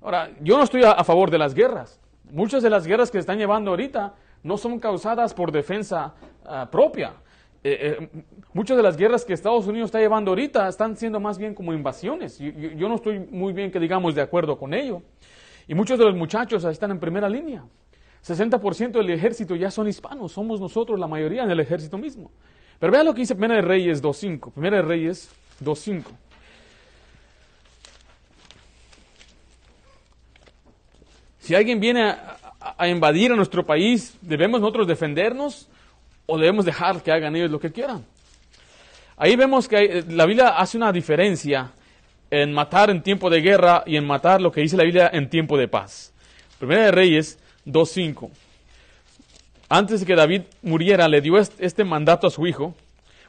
Ahora, yo no estoy a, favor de las guerras. Muchas de las guerras que se están llevando ahorita no son causadas por defensa ah, propia. Eh, eh, muchas de las guerras que Estados Unidos está llevando ahorita están siendo más bien como invasiones. yo, no estoy muy bien que digamos de acuerdo con ello. Y muchos de los muchachos están en primera línea. 60% del ejército ya son hispanos, somos nosotros la mayoría en el ejército mismo. Pero vean lo que dice Primera de Reyes 2.5. Primera de Reyes 2.5. Si alguien viene a, invadir a nuestro país, ¿debemos nosotros defendernos o debemos dejar que hagan ellos lo que quieran? Ahí vemos que la Biblia hace una diferencia en matar en tiempo de guerra y en matar lo que dice la Biblia en tiempo de paz. Primera de Reyes 2.5. Antes de que David muriera, le dio este mandato a su hijo,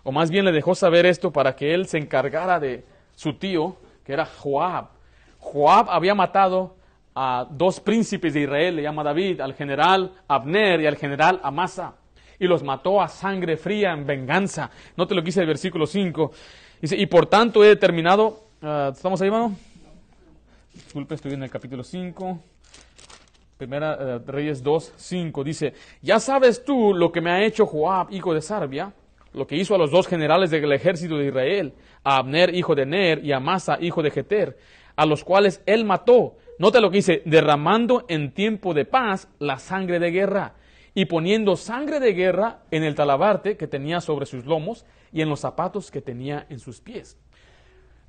o más bien le dejó saber esto para que él se encargara de su tío, que era Joab. Joab había matado a dos príncipes de Israel, le llama David, al general Abner y al general Amasa, y los mató a sangre fría en venganza. Note lo que dice el versículo 5. Dice, y por tanto he determinado Ah, ¿Estamos ahí, hermano? Disculpe, estoy en el capítulo 5. Primera uh, Reyes 2, 5. Dice, ya sabes tú lo que me ha hecho Joab, hijo de Sarbia, lo que hizo a los dos generales del ejército de Israel, a Abner, hijo de Ner, y a Masa, hijo de Jeter, a los cuales él mató. Nota lo que dice, derramando en tiempo de paz la sangre de guerra y poniendo sangre de guerra en el talabarte que tenía sobre sus lomos y en los zapatos que tenía en sus pies.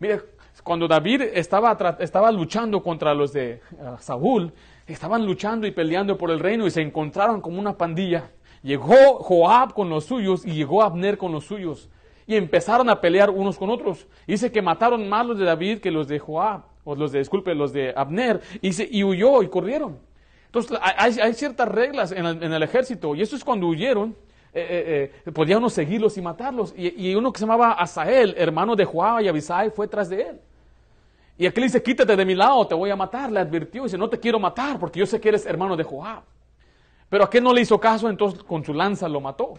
Mire, cuando David estaba, estaba luchando contra los de uh, Saúl, estaban luchando y peleando por el reino y se encontraron como una pandilla. Llegó Joab con los suyos y llegó Abner con los suyos. Y empezaron a pelear unos con otros. Dice que mataron más los de David que los de Joab, o los de, disculpe, los de Abner. Y, y huyó y corrieron. Entonces hay, ciertas reglas en el, en el ejército. Y eso es cuando huyeron eh, eh, eh, podía uno seguirlos y matarlos. Y, uno que se llamaba Asael, hermano de Joab y Abisai, fue tras de él. Y aquel dice, quítate de mi lado, te voy a matar. Le advirtió, dice, no te quiero matar porque yo sé que eres hermano de Joab. Pero aquel no le hizo caso, entonces con su lanza lo mató.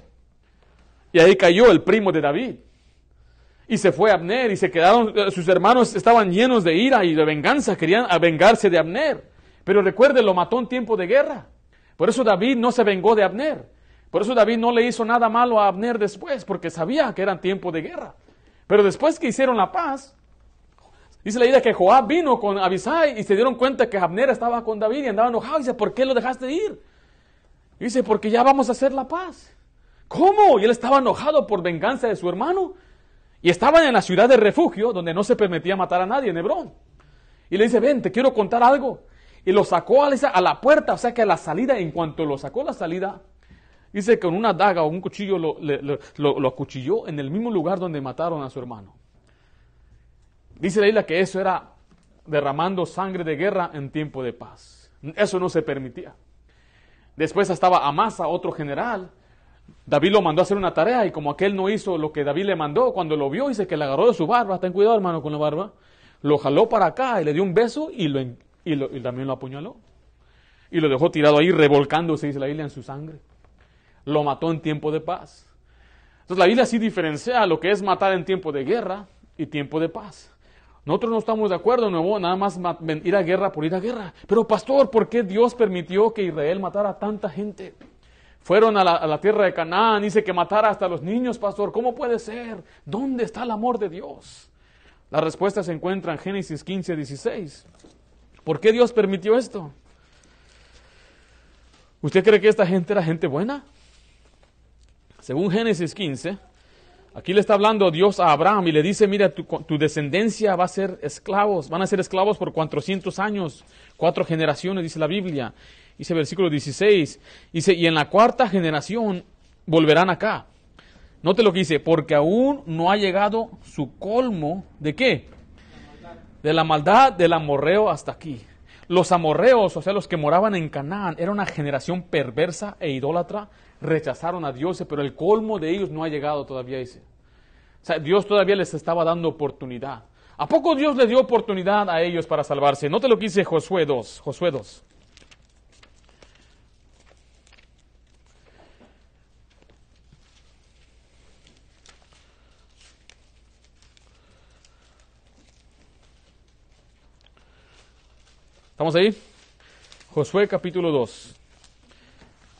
Y ahí cayó el primo de David. Y se fue Abner y se quedaron, sus hermanos estaban llenos de ira y de venganza, querían vengarse de Abner. Pero recuerde, lo mató en tiempo de guerra. Por eso David no se vengó de Abner. Por eso David no le hizo nada malo a Abner después, porque sabía que era tiempo de guerra. Pero después que hicieron la paz, dice la idea que Joab vino con Abisai y se dieron cuenta que Abner estaba con David y andaba enojado. Y dice, ¿por qué lo dejaste ir? dice, porque ya vamos a hacer la paz. ¿Cómo? Y él estaba enojado por venganza de su hermano. Y estaban en la ciudad de refugio, donde no se permitía matar a nadie, en Hebrón. Y le dice, ven, te quiero contar algo. Y lo sacó a la puerta, o sea que a la salida, en cuanto lo sacó a la salida, Dice que con una daga o un cuchillo lo, lo, acuchilló en el mismo lugar donde mataron a su hermano. Dice la isla que eso era derramando sangre de guerra en tiempo de paz. Eso no se permitía. Después estaba Amasa, otro general. David lo mandó a hacer una tarea y como aquel no hizo lo que David le mandó, cuando lo vio, dice que le agarró de su barba. Ten cuidado, hermano, con la barba. Lo jaló para acá y le dio un beso y, lo, y, y también lo apuñaló. Y lo dejó tirado ahí, revolcándose, dice la Biblia, en su sangre lo mató en tiempo de paz. Entonces la Biblia sí diferencia lo que es matar en tiempo de guerra y tiempo de paz. Nosotros no estamos de acuerdo, no, nada más ir a guerra por ir a guerra. Pero pastor, ¿por qué Dios permitió que Israel matara a tanta gente? Fueron a la, tierra de Canaán, dice que matara hasta los niños, pastor. ¿Cómo puede ser? ¿Dónde está el amor de Dios? La respuesta se encuentra en Génesis 15, 16. ¿Por qué Dios permitió esto? ¿Usted cree que esta gente era gente buena? Según Génesis 15, aquí le está hablando Dios a Abraham y le dice, mira, tu, tu, descendencia va a ser esclavos, van a ser esclavos por 400 años, cuatro generaciones, dice la Biblia. Dice versículo 16, dice, y en la cuarta generación volverán acá. Note lo que dice, porque aún no ha llegado su colmo de qué? De la maldad del amorreo hasta aquí. Los amorreos, o sea, los que moraban en Canaán, era una generación perversa e idólatra, rechazaron a Dios, pero el colmo de ellos no ha llegado todavía, dice. O sea, Dios todavía les estaba dando oportunidad. ¿A poco Dios le dio oportunidad a ellos para salvarse? Note lo que dice Josué 2, Josué 2. ¿Estamos ahí? Josué capítulo 2.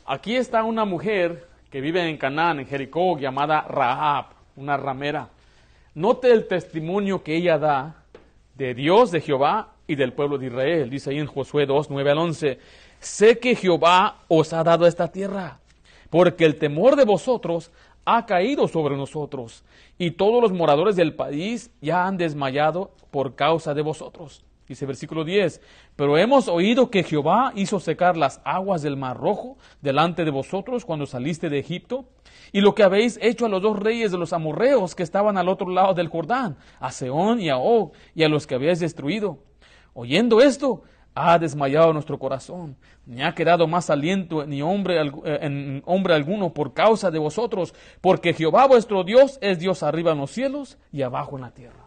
Aquí está una mujer que vive en Canaán, en Jericó, llamada Rahab, una ramera. Note el testimonio que ella da de Dios, de Jehová y del pueblo de Israel. Dice ahí en Josué 2, 9 al 11. Sé que Jehová os ha dado esta tierra, porque el temor de vosotros ha caído sobre nosotros, y todos los moradores del país ya han desmayado por causa de vosotros. Dice versículo 10, pero hemos oído que Jehová hizo secar las aguas del mar rojo delante de vosotros cuando saliste de Egipto, y lo que habéis hecho a los dos reyes de los amorreos que estaban al otro lado del Jordán, a Seón y a Og, y a los que habéis destruido. Oyendo esto, ha desmayado nuestro corazón, ni ha quedado más aliento ni hombre, eh, en hombre alguno por causa de vosotros, porque Jehová vuestro Dios es Dios arriba en los cielos y abajo en la tierra.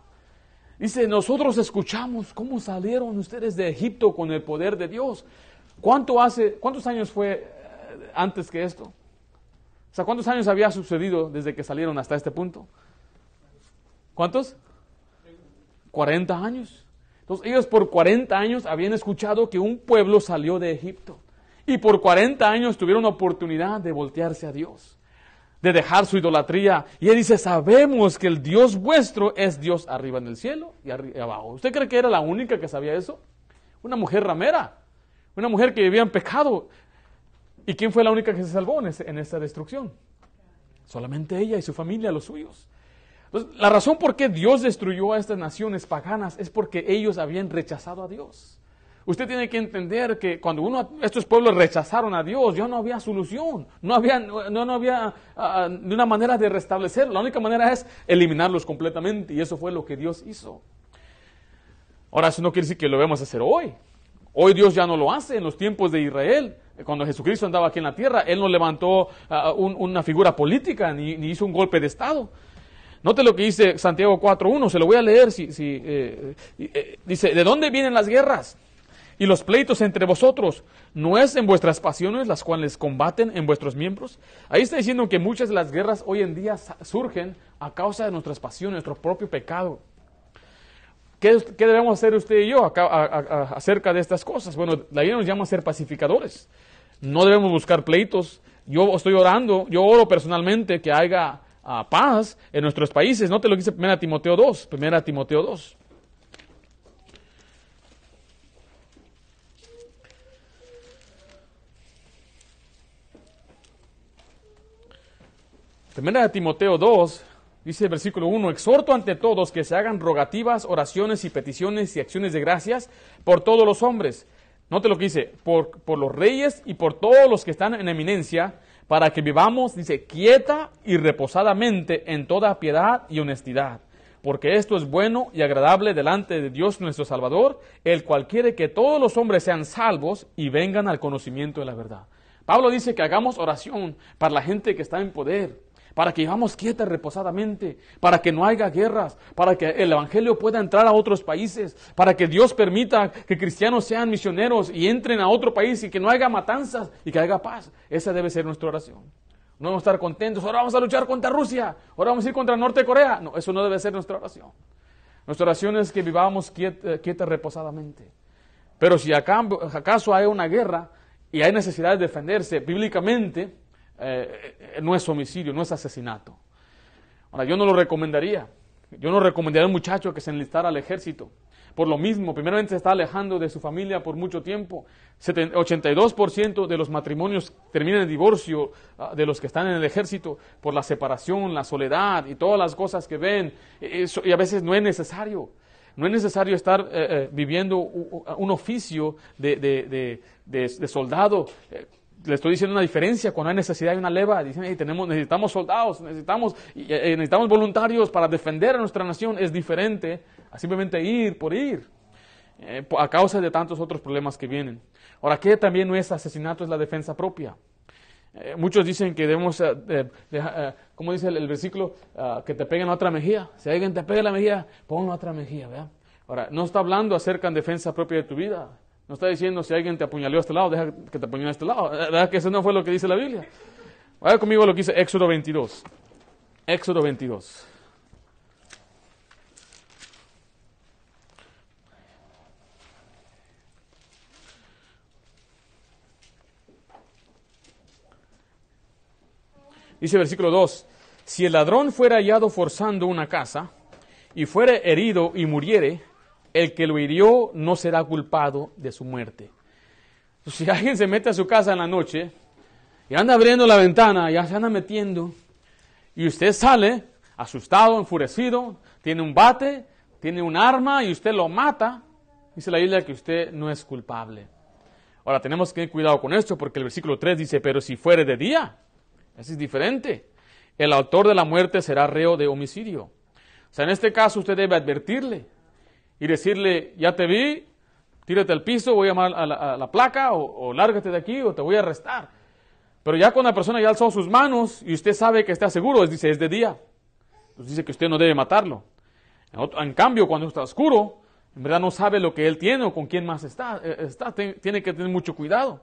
Dice, nosotros escuchamos cómo salieron ustedes de Egipto con el poder de Dios. ¿Cuánto hace, cuántos años fue eh, antes que esto? O sea, ¿cuántos años había sucedido desde que salieron hasta este punto? ¿Cuántos? 40 años. Entonces ellos por 40 años habían escuchado que un pueblo salió de Egipto. Y por 40 años tuvieron oportunidad de voltearse a Dios de dejar su idolatría. Y él dice, sabemos que el Dios vuestro es Dios arriba en el cielo y arriba abajo. ¿Usted cree que era la única que sabía eso? Una mujer ramera, una mujer que vivía en pecado. ¿Y quién fue la única que se salvó en, en esta destrucción? Solamente ella y su familia, los suyos. la razón por qué Dios destruyó a estas naciones paganas es porque ellos habían rechazado a Dios. Usted tiene que entender que cuando uno, estos pueblos rechazaron a Dios, ya no había solución, no había, no, no había uh, una manera de restablecer, la única manera es eliminarlos completamente y eso fue lo que Dios hizo. Ahora, eso no quiere decir que lo vamos hacer hoy. Hoy Dios ya no lo hace en los tiempos de Israel. Cuando Jesucristo andaba aquí en la tierra, Él no levantó una figura política ni, hizo un golpe de Estado. Note lo que dice Santiago 4.1, se lo voy a leer. Si, si eh, eh, dice, ¿de dónde vienen las guerras? Y los pleitos entre vosotros, ¿no es en vuestras pasiones las cuales combaten en vuestros miembros? Ahí está diciendo que muchas de las guerras hoy en día surgen a causa de nuestras pasiones, nuestro propio pecado. ¿Qué, debemos hacer usted y yo acerca de estas cosas? Bueno, la Biblia nos llama a ser pacificadores. No debemos buscar pleitos. Yo estoy orando, yo oro personalmente que haya ah, paz en nuestros países. Note lo que dice 1 Timoteo 2. 1 Timoteo 2. Primera de Timoteo 2, dice el versículo 1, exhorto ante todos que se hagan rogativas, oraciones y peticiones y acciones de gracias por todos los hombres. Note lo que dice, por, por los reyes y por todos los que están en eminencia, para que vivamos, dice, quieta y reposadamente en toda piedad y honestidad. Porque esto es bueno y agradable delante de Dios nuestro Salvador, el cual quiere que todos los hombres sean salvos y vengan al conocimiento de la verdad. Pablo dice que hagamos oración para la gente que está en poder, para que vivamos quieta reposadamente, para que no haya guerras, para que el Evangelio pueda entrar a otros países, para que Dios permita que cristianos sean misioneros y entren a otro país y que no haya matanzas y que haya paz. Esa debe ser nuestra oración. No vamos a estar contentos, ahora vamos a luchar contra Rusia, ahora vamos a ir contra Norte Corea. No, eso no debe ser nuestra oración. Nuestra oración es que vivamos quieta, quieta reposadamente. Pero si acaso hay una guerra y hay necesidad de defenderse, bíblicamente eh, no es homicidio, no es asesinato. Ahora, yo no lo recomendaría. Yo no recomendaría a un muchacho que se enlistara al ejército. Por lo mismo, primeramente se está alejando de su familia por mucho tiempo. 82% de los matrimonios terminan en divorcio ah, de los que están en el ejército por la separación, la soledad y todas las cosas que ven. y a veces no es necesario. No es necesario estar eh, eh, viviendo un oficio de, soldado. Eh, le estoy diciendo una diferencia cuando hay necesidad de una leva. Dicen, tenemos, necesitamos soldados, necesitamos, necesitamos voluntarios para defender a nuestra nación. Es diferente a simplemente ir por ir. a causa de tantos otros problemas que vienen. Ahora, ¿qué también no es asesinato? Es la defensa propia. muchos dicen que debemos, como dice el, versículo, ah, que te peguen la otra mejilla. Si alguien te pega la mejilla, pon la otra mejilla, ¿verdad? Ahora, no está hablando acerca de defensa propia de tu vida. No está diciendo si alguien te apuñaló a este lado, deja que te apuñale a este lado. ¿Verdad que eso no fue lo que dice la Biblia? Vaya conmigo lo que dice Éxodo 22. Éxodo 22. Dice versículo 2, si el ladrón fuera hallado forzando una casa y fuere herido y muriere, el que lo hirió no será culpado de su muerte. Si alguien se mete a su casa en la noche y anda abriendo la ventana, ya se anda metiendo, y usted sale asustado, enfurecido, tiene un bate, tiene un arma y usted lo mata, dice la Biblia que usted no es culpable. Ahora tenemos que tener cuidado con esto porque el versículo 3 dice, pero si fuere de día, eso es diferente. El autor de la muerte será reo de homicidio. O sea, en este caso usted debe advertirle, y decirle, ya te vi, tírate al piso, voy a llamar a la, placa o, lárgate de aquí o te voy a arrestar. Pero ya cuando la persona ya alzó sus manos y usted sabe que está seguro, dice, es de día. Pues dice que usted no debe matarlo. En, cambio, cuando está oscuro, en verdad no sabe lo que él tiene o con quién más está. Eh, está tiene que tener mucho cuidado.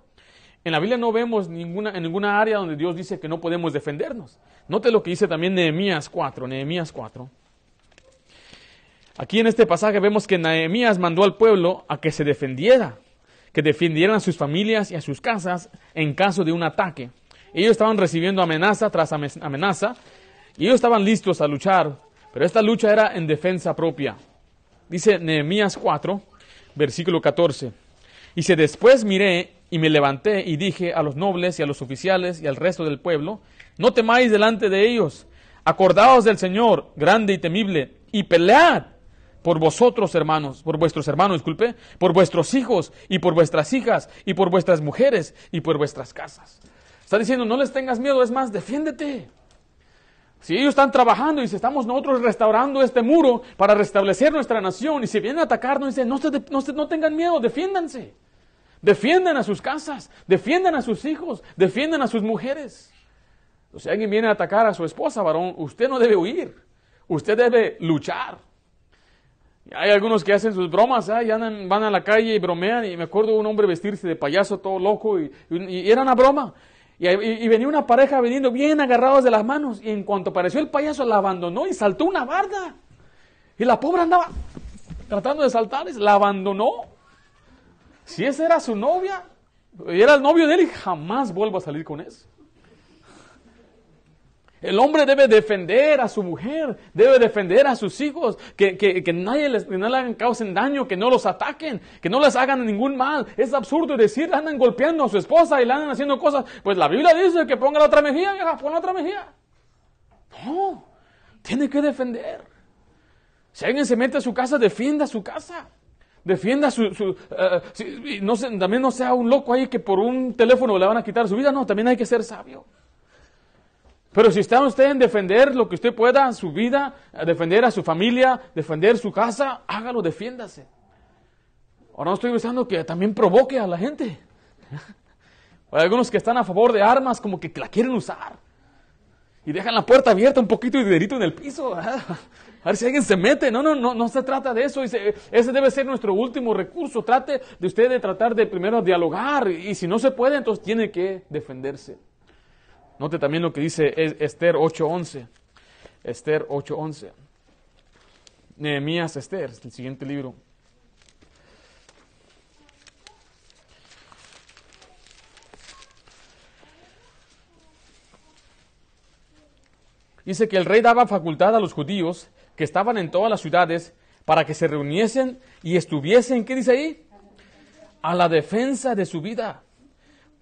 En la Biblia no vemos ninguna, en ninguna área donde Dios dice que no podemos defendernos. Note lo que dice también Nehemías 4. Nehemías 4. Aquí en este pasaje vemos que Nehemías mandó al pueblo a que se defendiera, que defendieran a sus familias y a sus casas en caso de un ataque. Ellos estaban recibiendo amenaza tras amenaza y ellos estaban listos a luchar, pero esta lucha era en defensa propia. Dice Nehemías 4, versículo 14. Y si después miré y me levanté y dije a los nobles y a los oficiales y al resto del pueblo, no temáis delante de ellos, acordaos del Señor, grande y temible, y pelead por vosotros, hermanos, por vuestros hermanos, disculpe, por vuestros hijos y por vuestras hijas y por vuestras mujeres y por vuestras casas. Está diciendo, no les tengas miedo, es más, defiéndete. Si ellos están trabajando y si estamos nosotros restaurando este muro para restablecer nuestra nación y si vienen a atacarnos, dice, no, no, no tengan miedo, defiéndanse. Defiendan a sus casas, defiendan a sus hijos, defiendan a sus mujeres. si alguien viene a atacar a su esposa, varón, usted no debe huir, usted debe luchar. Hay algunos que hacen sus bromas, ¿eh? y andan, van a la calle y bromean. Y me acuerdo un hombre vestirse de payaso todo loco y, era una broma. Y, venía una pareja veniendo bien agarrados de las manos. Y en cuanto apareció el payaso, la abandonó y saltó una barda. Y la pobre andaba tratando de saltar, la abandonó. Si esa era su novia, y era el novio de él, y jamás vuelvo a salir con eso. El hombre debe defender a su mujer, debe defender a sus hijos, que, que, nadie les, no le hagan causen daño, que no los ataquen, que no les hagan ningún mal. Es absurdo decir, andan golpeando a su esposa y le andan haciendo cosas. Pues la Biblia dice que ponga la otra mejilla, vieja, pon la otra mejilla. No, tiene que defender. Si alguien se mete a su casa, defienda su casa. Defienda su... su eh, no también no sea un loco ahí que por un teléfono le van a quitar su vida. No, también hay que ser sabio. Pero si está usted en defender lo que usted pueda, su vida, defender a su familia, defender su casa, hágalo, defiéndase. Ahora no estoy pensando que también provoque a la gente. Hay algunos que están a favor de armas como que la quieren usar. Y dejan la puerta abierta un poquito y dinerito en el piso. A ver si alguien se mete. No, no, no, no se trata de eso. Ese debe ser nuestro último recurso. Trate de usted de tratar de primero dialogar. Y si no se puede, entonces tiene que defenderse. Note también lo que dice Esther 8.11. Esther 8.11. Nehemías, Esther, el siguiente libro. Dice que el rey daba facultad a los judíos que estaban en todas las ciudades para que se reuniesen y estuviesen, ¿qué dice ahí? A la defensa de su vida.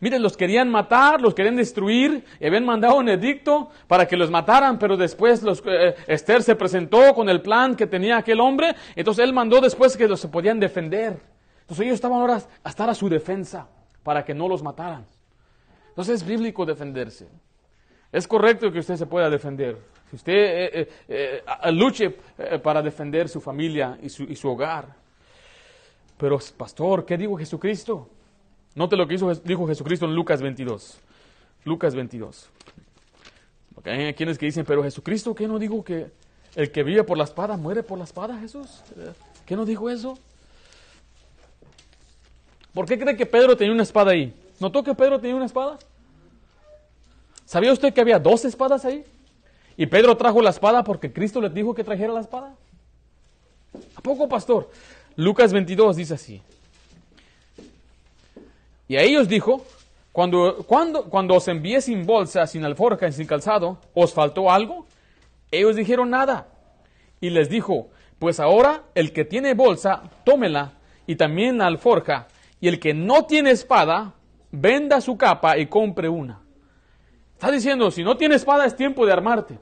Miren, los querían matar, los querían destruir, y habían mandado un edicto para que los mataran, pero después eh, Esther se presentó con el plan que tenía aquel hombre, entonces él mandó después que los se podían defender. Entonces ellos estaban ahora a estar a su defensa para que no los mataran. Entonces es bíblico defenderse. Es correcto que usted se pueda defender. Si usted eh, eh, luche para defender su familia y su, y su, hogar. Pero, pastor, ¿qué dijo Jesucristo? Note lo que hizo, dijo Jesucristo en Lucas 22. Lucas 22. Porque hay quienes que dicen, pero Jesucristo, ¿qué no dijo que el que vive por la espada muere por la espada, Jesús? ¿Qué no dijo eso? ¿Por qué cree que Pedro tenía una espada ahí? ¿Notó que Pedro tenía una espada? ¿Sabía usted que había dos espadas ahí? Y Pedro trajo la espada porque Cristo le dijo que trajera la espada. ¿A poco, pastor? Lucas 22 dice así. Y a ellos dijo, cuando, cuando, cuando os envié sin bolsa, sin alforja y sin calzado, ¿os faltó algo? Ellos dijeron nada. Y les dijo, pues ahora el que tiene bolsa, tómela, y también la alforja, y el que no tiene espada, venda su capa y compre una. Está diciendo, si no tiene espada es tiempo de armarte.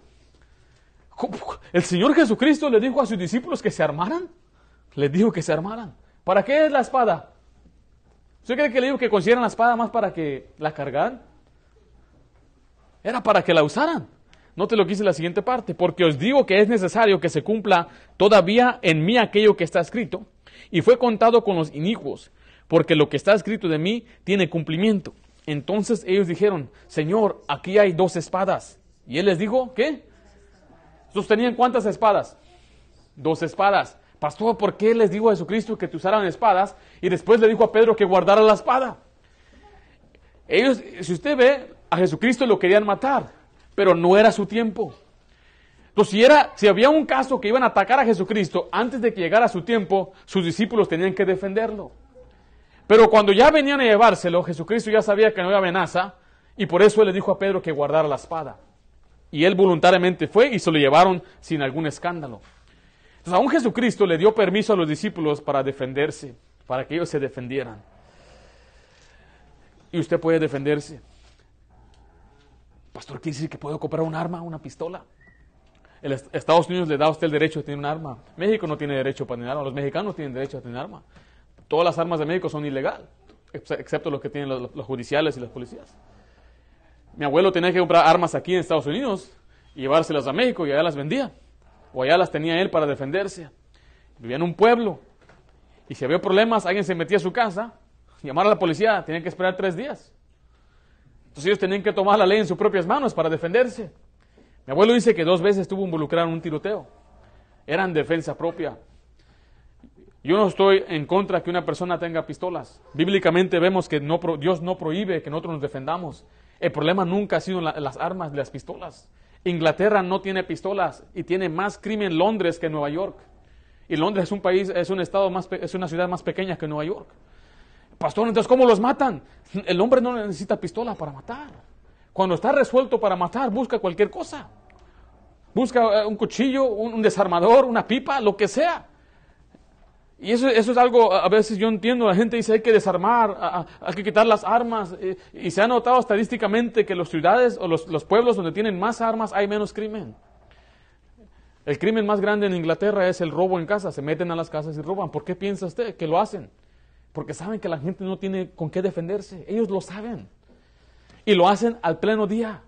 El Señor Jesucristo le dijo a sus discípulos que se armaran. Les dijo que se armaran. ¿Para qué es la espada? ¿Usted cree que le dijo que consideran la espada más para que la cargaran? Era para que la usaran. Note lo que dice la siguiente parte. Porque os digo que es necesario que se cumpla todavía en mí aquello que está escrito. Y fue contado con los inicuos. Porque lo que está escrito de mí tiene cumplimiento. Entonces ellos dijeron, Señor, aquí hay dos espadas. Y él les dijo, ¿qué? ¿Sostenían cuántas espadas? Dos espadas. Pastor, ¿por qué les dijo a Jesucristo que te usaran espadas? Y después le dijo a Pedro que guardara la espada. Ellos, si usted ve, a Jesucristo lo querían matar, pero no era su tiempo. Entonces, si, era, si había un caso que iban a atacar a Jesucristo antes de que llegara su tiempo, sus discípulos tenían que defenderlo. Pero cuando ya venían a llevárselo, Jesucristo ya sabía que no había amenaza y por eso él le dijo a Pedro que guardara la espada. Y él voluntariamente fue y se lo llevaron sin algún escándalo. Entonces, aún Jesucristo le dio permiso a los discípulos para defenderse, para que ellos se defendieran. Y usted puede defenderse. Pastor, ¿quiere decir que puedo comprar un arma, una pistola? El Estados Unidos le da a usted el derecho de tener un arma. México no tiene derecho para tener arma. Los mexicanos tienen derecho a tener arma todas las armas de México son ilegales, excepto los que tienen los, judiciales y las policías. Mi abuelo tenía que comprar armas aquí en Estados Unidos y llevárselas a México y allá las vendía. O allá las tenía él para defenderse. Vivía en un pueblo. Y si había problemas, alguien se metía a su casa, llamar a la policía, tenían que esperar tres días. Entonces ellos tenían que tomar la ley en sus propias manos para defenderse. Mi abuelo dice que dos veces estuvo involucrado en un tiroteo. Eran defensa propia. Yo no estoy en contra que una persona tenga pistolas. Bíblicamente vemos que Dios no prohíbe que nosotros nos defendamos. El problema nunca ha sido las armas, las pistolas. Inglaterra no tiene pistolas y tiene más crimen en Londres que Nueva York. Y Londres es un país, es un estado más, es una ciudad más pequeña que Nueva York. Pastor, entonces ¿cómo los matan? El hombre no necesita pistola para matar. Cuando está resuelto para matar, busca cualquier cosa. Busca eh, un cuchillo, un desarmador, una pipa, lo que sea. Y eso, eso es algo, a veces yo entiendo, la gente dice hay que desarmar, hay que quitar las armas. Y, se ha notado estadísticamente que las ciudades o los, los, pueblos donde tienen más armas hay menos crimen. El crimen más grande en Inglaterra es el robo en casa. Se meten a las casas y roban. ¿Por qué piensa usted que lo hacen? Porque saben que la gente no tiene con qué defenderse. Ellos lo saben. Y lo hacen al pleno día,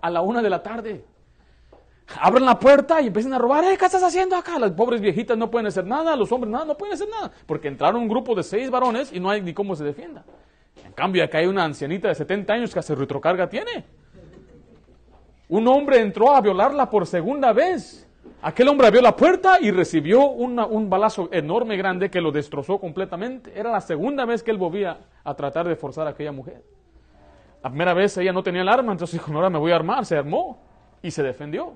a la una de la tarde. Abren la puerta y empiezan a robar. ¿Qué estás haciendo acá? Las pobres viejitas no pueden hacer nada, los hombres nada, no pueden hacer nada. Porque entraron un grupo de seis varones y no hay ni cómo se defienda. En cambio, acá hay una ancianita de 70 años que hace retrocarga tiene. Un hombre entró a violarla por segunda vez. Aquel hombre abrió la puerta y recibió un balazo enorme, grande, que lo destrozó completamente. Era la segunda vez que él volvía a tratar de forzar a aquella mujer. La primera vez ella no tenía el arma, entonces dijo, ahora me voy a armar. Se armó y se defendió.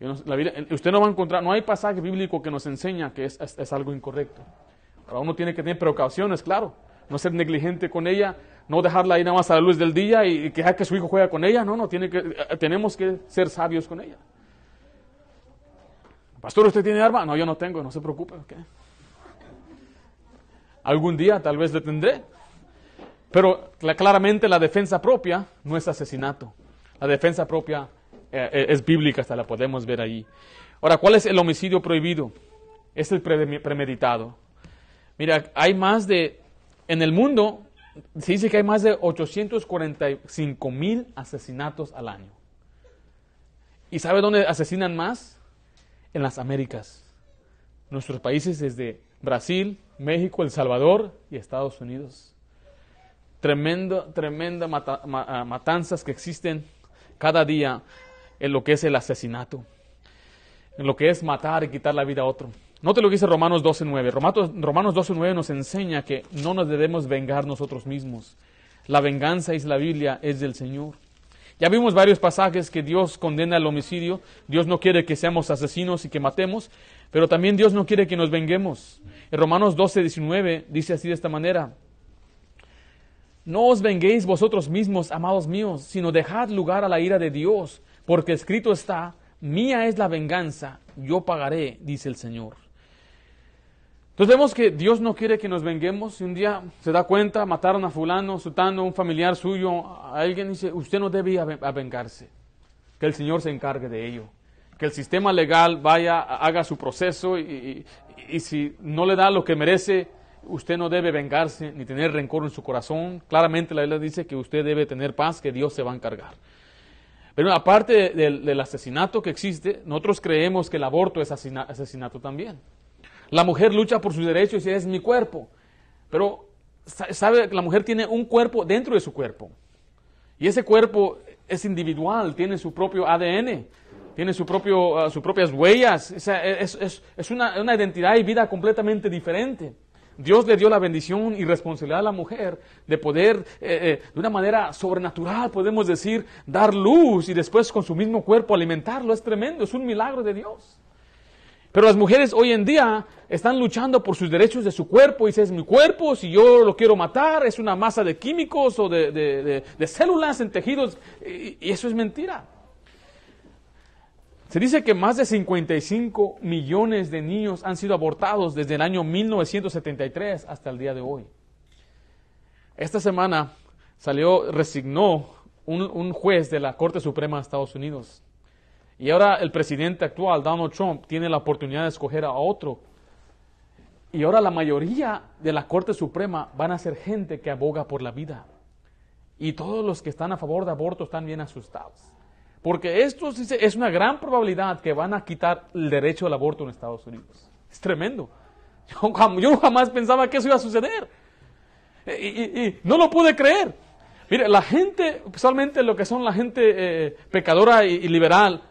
Usted no va a encontrar, no hay pasaje bíblico que nos enseña que es, es, algo incorrecto. Ahora uno tiene que tener precauciones, claro, no ser negligente con ella, no dejarla ahí nada más a la luz del día y, que que su hijo juega con ella, no, no, tiene que, eh, tenemos que ser sabios con ella. Pastor, ¿usted tiene arma? No, yo no tengo, no se preocupe. Algún día tal vez le tendré. Pero claramente la defensa propia no es asesinato. La defensa propia eh, eh, es bíblica, hasta la podemos ver ahí. Ahora, ¿cuál es el homicidio prohibido? Es el premeditado. Mira, hay más de, en el mundo, se dice que hay más de 845 mil asesinatos al año. ¿Y sabe dónde asesinan más? En las Américas. Nuestros países desde Brasil, México, El Salvador y Estados Unidos. Tremendo, tremenda ah, matanzas que existen cada día en lo que es el asesinato, en lo que es matar y quitar la vida a otro. Note lo que dice Romanos 12.9. Romanos 12.9 nos enseña que no nos debemos vengar nosotros mismos. La venganza, dice la Biblia, es del Señor. Ya vimos varios pasajes que Dios condena el homicidio. Dios no quiere que seamos asesinos y que matemos, pero también Dios no quiere que nos venguemos. En Romanos 12.19 dice así de esta manera. No os venguéis vosotros mismos, amados míos, sino dejad lugar a la ira de Dios, porque escrito está, mía es la venganza, yo pagaré, dice el Señor. Entonces vemos que Dios no quiere que nos venguemos. Si un día se da cuenta, mataron a fulano, sutano, un familiar suyo, a alguien dice, usted no debe vengarse. Que el Señor se encargue de ello. Que el sistema legal vaya, haga su proceso y, y si no le da lo que merece, usted no debe vengarse ni tener rencor en su corazón. Claramente la Biblia dice que usted debe tener paz, que Dios se va a encargar. Pero aparte del, asesinato que existe, nosotros creemos que el aborto es asesinato también. La mujer lucha por sus derechos y es mi cuerpo. Pero sabe que la mujer tiene un cuerpo dentro de su cuerpo. Y ese cuerpo es individual, tiene su propio ADN, tiene su propio, ah, sus propias huellas. es, una, una identidad y vida completamente diferente. Dios le dio la bendición y responsabilidad a la mujer de poder, eh, eh, de una manera sobrenatural, podemos decir, dar luz y después con su mismo cuerpo alimentarlo. Es tremendo, es un milagro de Dios. Pero las mujeres hoy en día están luchando por sus derechos de su cuerpo y si es mi cuerpo, si yo lo quiero matar, es una masa de químicos o de, células en tejidos y eso es mentira. Se dice que más de 55 millones de niños han sido abortados desde el año 1973 hasta el día de hoy. Esta semana salió, resignó un, juez de la Corte Suprema de Estados Unidos. Y ahora el presidente actual, Donald Trump, tiene la oportunidad de escoger a otro. Y ahora la mayoría de la Corte Suprema van a ser gente que aboga por la vida. Y todos los que están a favor de aborto están bien asustados. Porque esto es una gran probabilidad que van a quitar el derecho al aborto en Estados Unidos. Es tremendo. Yo, jamás pensaba que eso iba a suceder. Y, no lo pude creer. Mire, la gente, especialmente lo que son la gente eh, pecadora y, liberal,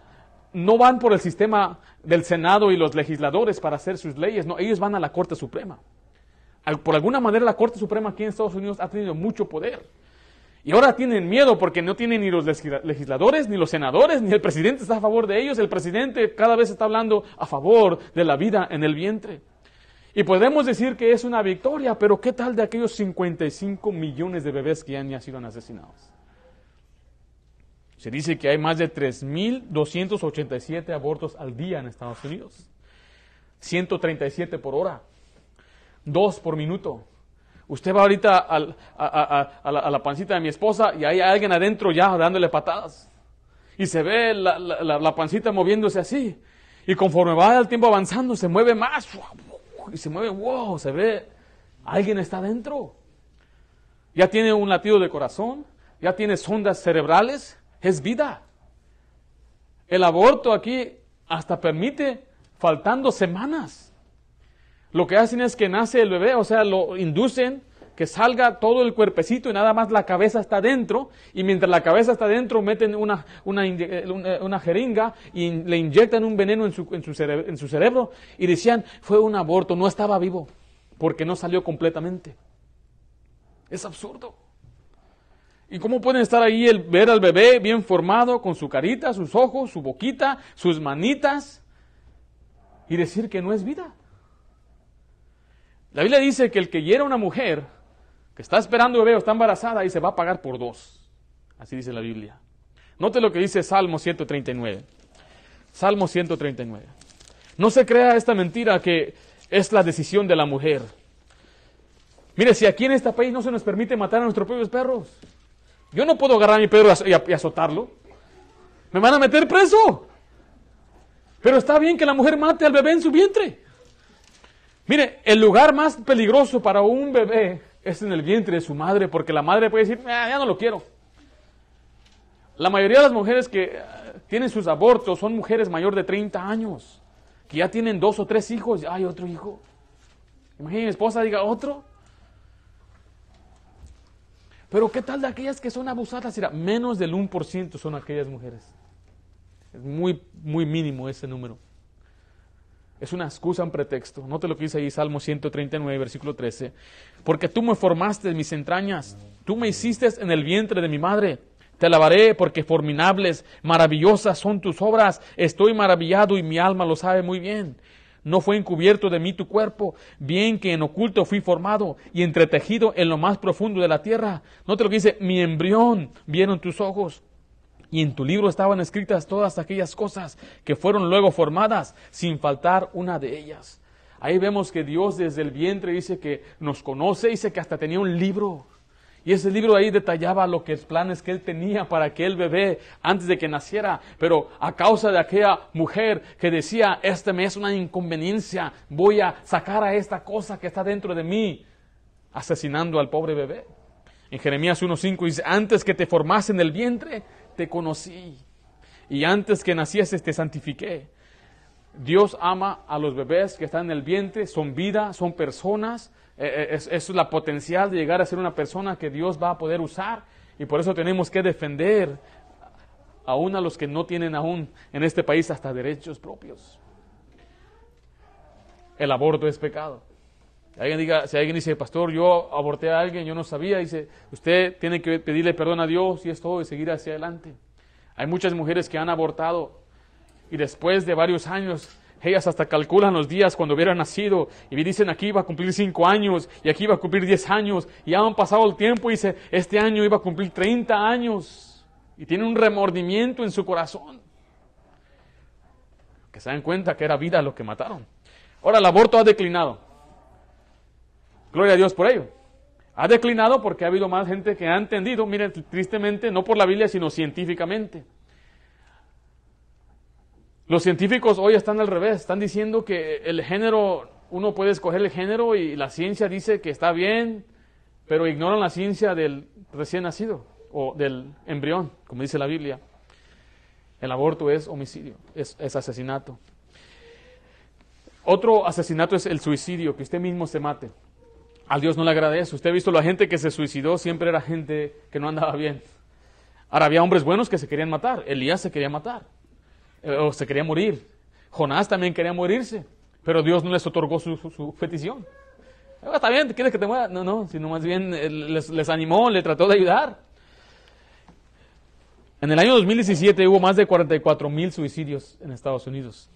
no van por el sistema del Senado y los legisladores para hacer sus leyes, no, ellos van a la Corte Suprema. Por alguna manera la Corte Suprema aquí en Estados Unidos ha tenido mucho poder. Y ahora tienen miedo porque no tienen ni los legisladores, ni los senadores, ni el presidente está a favor de ellos. El presidente cada vez está hablando a favor de la vida en el vientre. Y podemos decir que es una victoria, pero ¿qué tal de aquellos 55 millones de bebés que ya sido asesinados? Se dice que hay más de 3.287 abortos al día en Estados Unidos. 137 por hora. Dos por minuto. Usted va ahorita a, la, pancita de mi esposa y hay alguien adentro ya dándole patadas. Y se ve la, pancita moviéndose así. Y conforme va el tiempo avanzando, se mueve más. Y se mueve, wow, se ve, alguien está adentro. Ya tiene un latido de corazón, ya tiene sondas cerebrales, es vida. El aborto aquí hasta permite faltando semanas. Lo que hacen es que nace el bebé, o sea, lo inducen que salga todo el cuerpecito y nada más la cabeza está dentro, y mientras la cabeza está dentro meten una, una, una, jeringa y le inyectan un veneno en su, en, cerebro, en su cerebro y decían, fue un aborto, no estaba vivo, porque no salió completamente. Es absurdo. ¿Y cómo pueden estar ahí el ver al bebé bien formado, con su carita, sus ojos, su boquita, sus manitas, y decir que no es vida? La Biblia dice que el que hiera a una mujer que está esperando bebé o está embarazada y se va a pagar por dos. Así dice la Biblia. Note lo que dice Salmo 139. Salmo 139. No se crea esta mentira que es la decisión de la mujer. Mire, si aquí en este país no se nos permite matar a nuestros propios perros, yo no puedo agarrar a mi perro y azotarlo. Me van a meter preso. Pero está bien que la mujer mate al bebé en su vientre. Mire, el lugar más peligroso para un bebé es en el vientre de su madre, porque la madre puede decir, ah, ya no lo quiero. La mayoría de las mujeres que eh, tienen sus abortos son mujeres mayor de 30 años, que ya tienen dos o tres hijos. Hay otro hijo. Imagínate, mi esposa diga otro. Pero ¿qué tal de aquellas que son abusadas? Mira, menos del 1% son aquellas mujeres. Es muy, muy mínimo ese número. Es una excusa, un pretexto. Note lo que dice ahí Salmo 139, versículo 13. Porque tú me formaste en mis entrañas, tú me hiciste en el vientre de mi madre. Te alabaré porque forminables, maravillosas son tus obras. Estoy maravillado y mi alma lo sabe muy bien. No fue encubierto de mí tu cuerpo, bien que en oculto fui formado y entretejido en lo más profundo de la tierra. Note lo que dice, mi embrión vieron tus ojos. Y en tu libro estaban escritas todas aquellas cosas que fueron luego formadas, sin faltar una de ellas. Ahí vemos que Dios desde el vientre dice que nos conoce, dice que hasta tenía un libro. Y ese libro ahí detallaba lo que planes que él tenía para aquel bebé antes de que naciera. Pero a causa de aquella mujer que decía, este me es una inconveniencia, voy a sacar a esta cosa que está dentro de mí, asesinando al pobre bebé. En Jeremías 1.5 dice, antes que te formase en el vientre, te conocí. Y antes que nacieses, te santifiqué. Dios ama a los bebés que están en el vientre, son vida, son personas eh, eh, es, la potencial de llegar a ser una persona que Dios va a poder usar. Y por eso tenemos que defender aún a los que no tienen aún en este país hasta derechos propios. El aborto es pecado. Alguien diga, si alguien dice, pastor, yo aborté a alguien, yo no sabía, dice, usted tiene que pedirle perdón a Dios y es todo y seguir hacia adelante. Hay muchas mujeres que han abortado y después de varios años ellas hasta calculan los días cuando hubiera nacido y dicen aquí iba a cumplir cinco años y aquí iba a cumplir diez años y ya han pasado el tiempo y dice este año iba a cumplir treinta años y tiene un remordimiento en su corazón. Que se dan cuenta que era vida lo que mataron. Ahora el aborto ha declinado. Gloria a Dios por ello. Ha declinado porque ha habido más gente que ha entendido, miren, tristemente, no por la Biblia, sino científicamente. Los científicos hoy están al revés, están diciendo que el género, uno puede escoger el género y la ciencia dice que está bien, pero ignoran la ciencia del recién nacido o del embrión, como dice la Biblia. El aborto es homicidio, es, asesinato. Otro asesinato es el suicidio, que usted mismo se mate. A Dios no le agradece. Usted ha visto la gente que se suicidó, siempre era gente que no andaba bien. Ahora había hombres buenos que se querían matar. Elías se quería matar. Eh, o se quería morir. Jonás también quería morirse, pero Dios no les otorgó su, petición. Ah, está bien, ¿quieres que te muera? No, no, sino más bien eh, les animó, le trató de ayudar. En el año 2017 hubo más de 44 mil suicidios en Estados Unidos.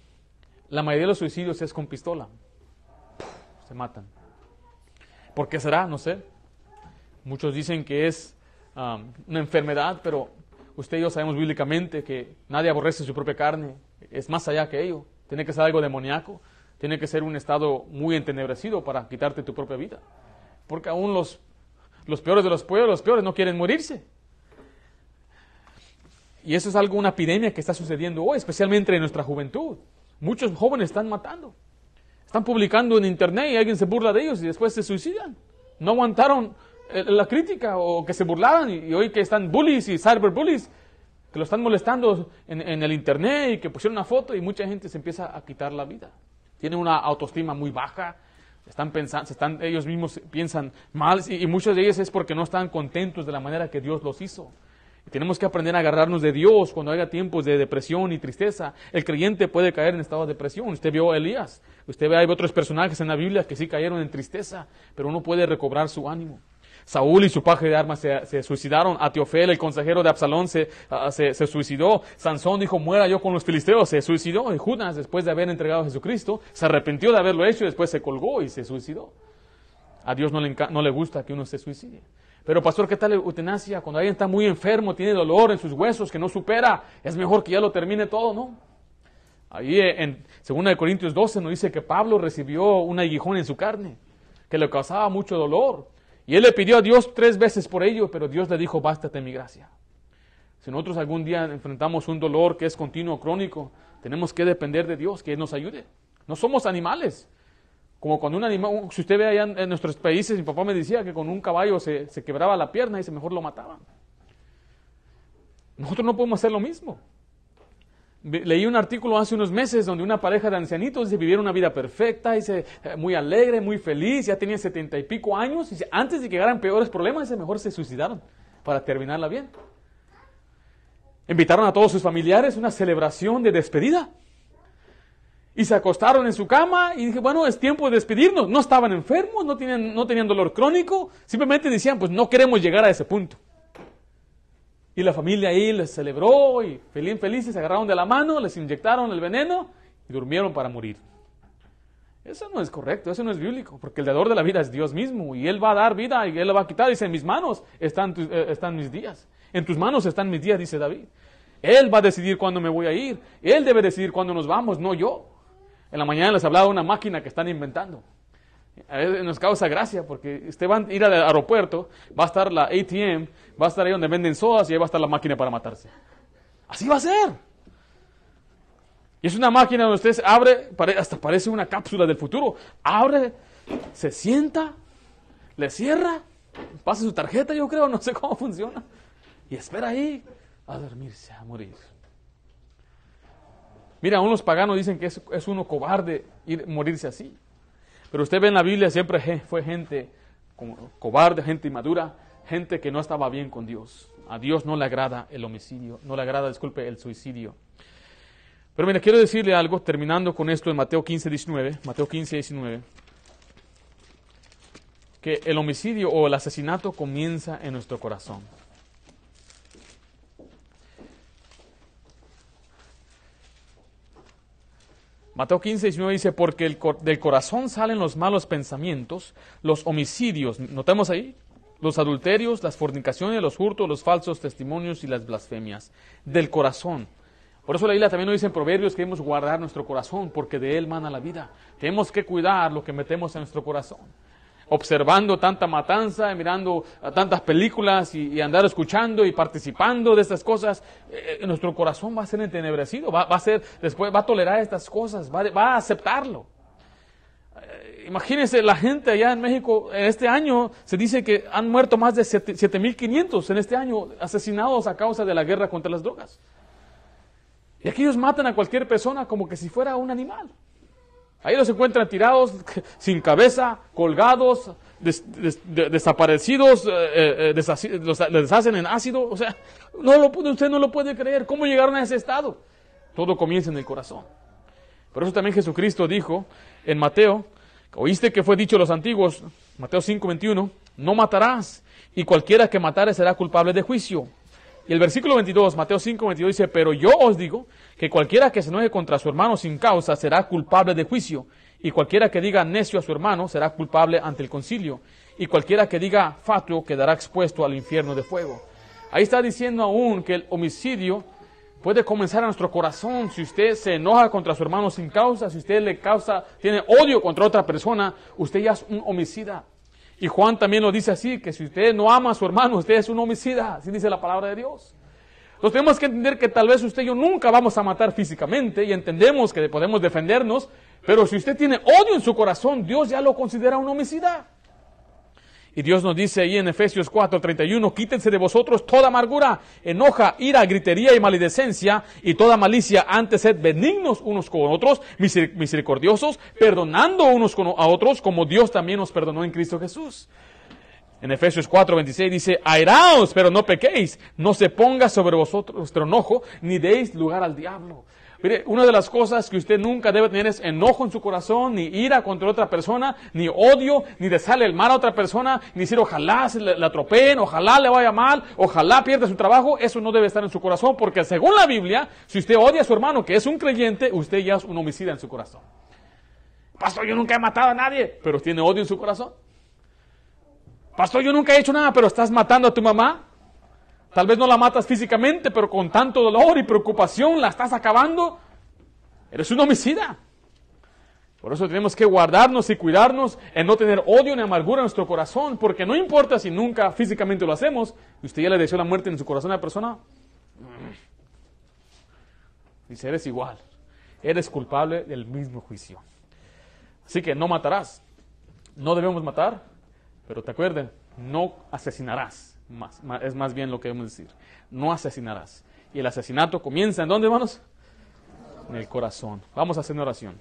La mayoría de los suicidios es con pistola. Se matan. ¿Por qué será? No sé. Muchos dicen que es una enfermedad, pero Usted y yo sabemos bíblicamente que nadie aborrece su propia carne, es más allá que ello. Tiene que ser algo demoníaco, tiene que ser un estado muy entenebrecido para quitarte tu propia vida. Porque aún los, los peores de los pueblos, los peores, no quieren morirse. Y eso es algo, una epidemia que está sucediendo hoy, especialmente en nuestra juventud. Muchos jóvenes están matando. Están publicando en internet y alguien se burla de ellos y después se suicidan. No aguantaron eh, la crítica o que se burlaban y, hoy que están bullies y cyberbullies que lo están molestando en, el internet y que pusieron una foto y mucha gente se empieza a quitar la vida. Tienen una autoestima muy baja, están pensando, están, ellos mismos piensan mal y, y, muchos de ellos es porque no están contentos de la manera que Dios los hizo. Tenemos que aprender a agarrarnos de Dios cuando haya tiempos de depresión y tristeza. El creyente puede caer en estado de depresión. Usted vio a Elías, usted ve hay otros personajes en la Biblia que sí cayeron en tristeza, pero uno puede recobrar su ánimo. Saúl y su paje de armas se, suicidaron. Atiofel, el consejero de Absalón, se, ah, se, se, suicidó. Sansón dijo, muera yo con los filisteos. Se suicidó. Y Judas, después de haber entregado a Jesucristo, se arrepintió de haberlo hecho y después se colgó y se suicidó. A Dios no le, no le gusta que uno se suicide. Pero pastor, ¿qué tal eutanasia? Cuando alguien está muy enfermo, tiene dolor en sus huesos que no supera, es mejor que ya lo termine todo, ¿no? Ahí en 2 Corintios 12 nos dice que Pablo recibió un aguijón en su carne, que le causaba mucho dolor. Y él le pidió a Dios tres veces por ello, pero Dios le dijo, bástate mi gracia. Si nosotros algún día enfrentamos un dolor que es continuo, crónico, tenemos que depender de Dios, que Él nos ayude. No somos animales. Como cuando un animal, si usted ve allá en, nuestros países, mi papá me decía que con un caballo se, se quebraba la pierna y se mejor lo mataban. Nosotros no podemos hacer lo mismo. Leí un artículo hace unos meses donde una pareja de ancianitos se vivieron una vida perfecta, dice, eh, muy alegre, muy feliz, ya tenían setenta y pico años, y antes de que llegaran peores problemas, mejor se suicidaron para terminarla bien. Invitaron a todos sus familiares a una celebración de despedida. Y se acostaron en su cama y dije, bueno, es tiempo de despedirnos. No estaban enfermos, no tenían, no tenían dolor crónico, simplemente decían, pues no queremos llegar a ese punto. Y la familia ahí les celebró y feliz, felices, se agarraron de la mano, les inyectaron el veneno y durmieron para morir. Eso no es correcto, eso no es bíblico, porque el dador de la vida es Dios mismo y Él va a dar vida y Él la va a quitar. Dice, en mis manos están, eh, están mis días, en tus manos están mis días, dice David. Él va a decidir cuándo me voy a ir, Él debe decidir cuándo nos vamos, no yo. En la mañana les hablaba de una máquina que están inventando. A veces nos causa gracia porque usted va a ir al aeropuerto, va a estar la ATM, va a estar ahí donde venden sodas y ahí va a estar la máquina para matarse. Así va a ser. Y es una máquina donde usted abre, hasta parece una cápsula del futuro. Abre, se sienta, le cierra, pasa su tarjeta, yo creo, no sé cómo funciona. Y espera ahí a dormirse, a morir. Mira, aún los paganos dicen que es, es uno cobarde ir, morirse así. Pero usted ve en la Biblia siempre fue gente cobarde, gente inmadura, gente que no estaba bien con Dios. A Dios no le agrada el homicidio, no le agrada, disculpe, el suicidio. Pero mira, quiero decirle algo, terminando con esto en Mateo 15, 19, Mateo 15, 19, que el homicidio o el asesinato comienza en nuestro corazón. Mateo 15, 19 dice, porque del corazón salen los malos pensamientos, los homicidios, notemos ahí, los adulterios, las fornicaciones, los hurtos, los falsos testimonios y las blasfemias. Del corazón. Por eso la Biblia también nos dice en Proverbios que debemos guardar nuestro corazón, porque de él mana la vida. Tenemos que cuidar lo que metemos en nuestro corazón observando tanta matanza, mirando tantas películas y, andar escuchando y participando de estas cosas, eh, eh, nuestro corazón va a ser entenebrecido, va, a ser, después va a tolerar estas cosas, va, a aceptarlo. Eh, imagínense la gente allá en México, este año se dice que han muerto más de 7.500 en este año asesinados a causa de la guerra contra las drogas. Y aquí ellos matan a cualquier persona como que si fuera un animal. Ahí los encuentran tirados, sin cabeza, colgados, desaparecidos, eh, eh, los deshacen en ácido. O sea, no lo, usted no lo puede creer. ¿Cómo llegaron a ese estado? Todo comienza en el corazón. Por eso también Jesucristo dijo en Mateo, oíste que fue dicho a los antiguos, Mateo 5, 21, no matarás, y cualquiera que matare será culpable de juicio. Y el versículo 22, Mateo 5, 22 dice, pero yo os digo que cualquiera que se enoje contra su hermano sin causa será culpable de juicio, y cualquiera que diga necio a su hermano será culpable ante el concilio, y cualquiera que diga fatuo quedará expuesto al infierno de fuego. Ahí está diciendo aún que el homicidio puede comenzar a nuestro corazón. Si usted se enoja contra su hermano sin causa, si usted le causa, tiene odio contra otra persona, usted ya es un homicida. Y Juan también lo dice así, que si usted no ama a su hermano, usted es un homicida, así dice la palabra de Dios. Entonces tenemos que entender que tal vez usted y yo nunca vamos a matar físicamente y entendemos que podemos defendernos, pero si usted tiene odio en su corazón, Dios ya lo considera un homicida. Y Dios nos dice ahí en Efesios 4:31, quítense de vosotros toda amargura, enoja, ira, gritería y maledicencia y toda malicia, antes sed benignos unos con otros, misericordiosos, perdonando unos a otros como Dios también nos perdonó en Cristo Jesús. En Efesios 4:26 dice, airaos, pero no pequéis, no se ponga sobre vosotros vuestro enojo, ni deis lugar al diablo. Mire, una de las cosas que usted nunca debe tener es enojo en su corazón, ni ira contra otra persona, ni odio, ni desearle el mal a otra persona, ni decir ojalá se le, le ojalá le vaya mal, ojalá pierda su trabajo. Eso no debe estar en su corazón, porque según la Biblia, si usted odia a su hermano que es un creyente, usted ya es un homicida en su corazón. Pastor, yo nunca he matado a nadie, pero tiene odio en su corazón. Pastor, yo nunca he hecho nada, pero estás matando a tu mamá. Tal vez no la matas físicamente, pero con tanto dolor y preocupación la estás acabando. Eres un homicida. Por eso tenemos que guardarnos y cuidarnos en no tener odio ni amargura en nuestro corazón, porque no importa si nunca físicamente lo hacemos, y usted ya le deseó la muerte en su corazón a la persona. Dice, eres igual. Eres culpable del mismo juicio. Así que no matarás. No debemos matar, pero te acuerden, no asesinarás. Es más bien lo que debemos decir. No asesinarás. Y el asesinato comienza en dónde, hermanos? En el corazón. Vamos a hacer una oración.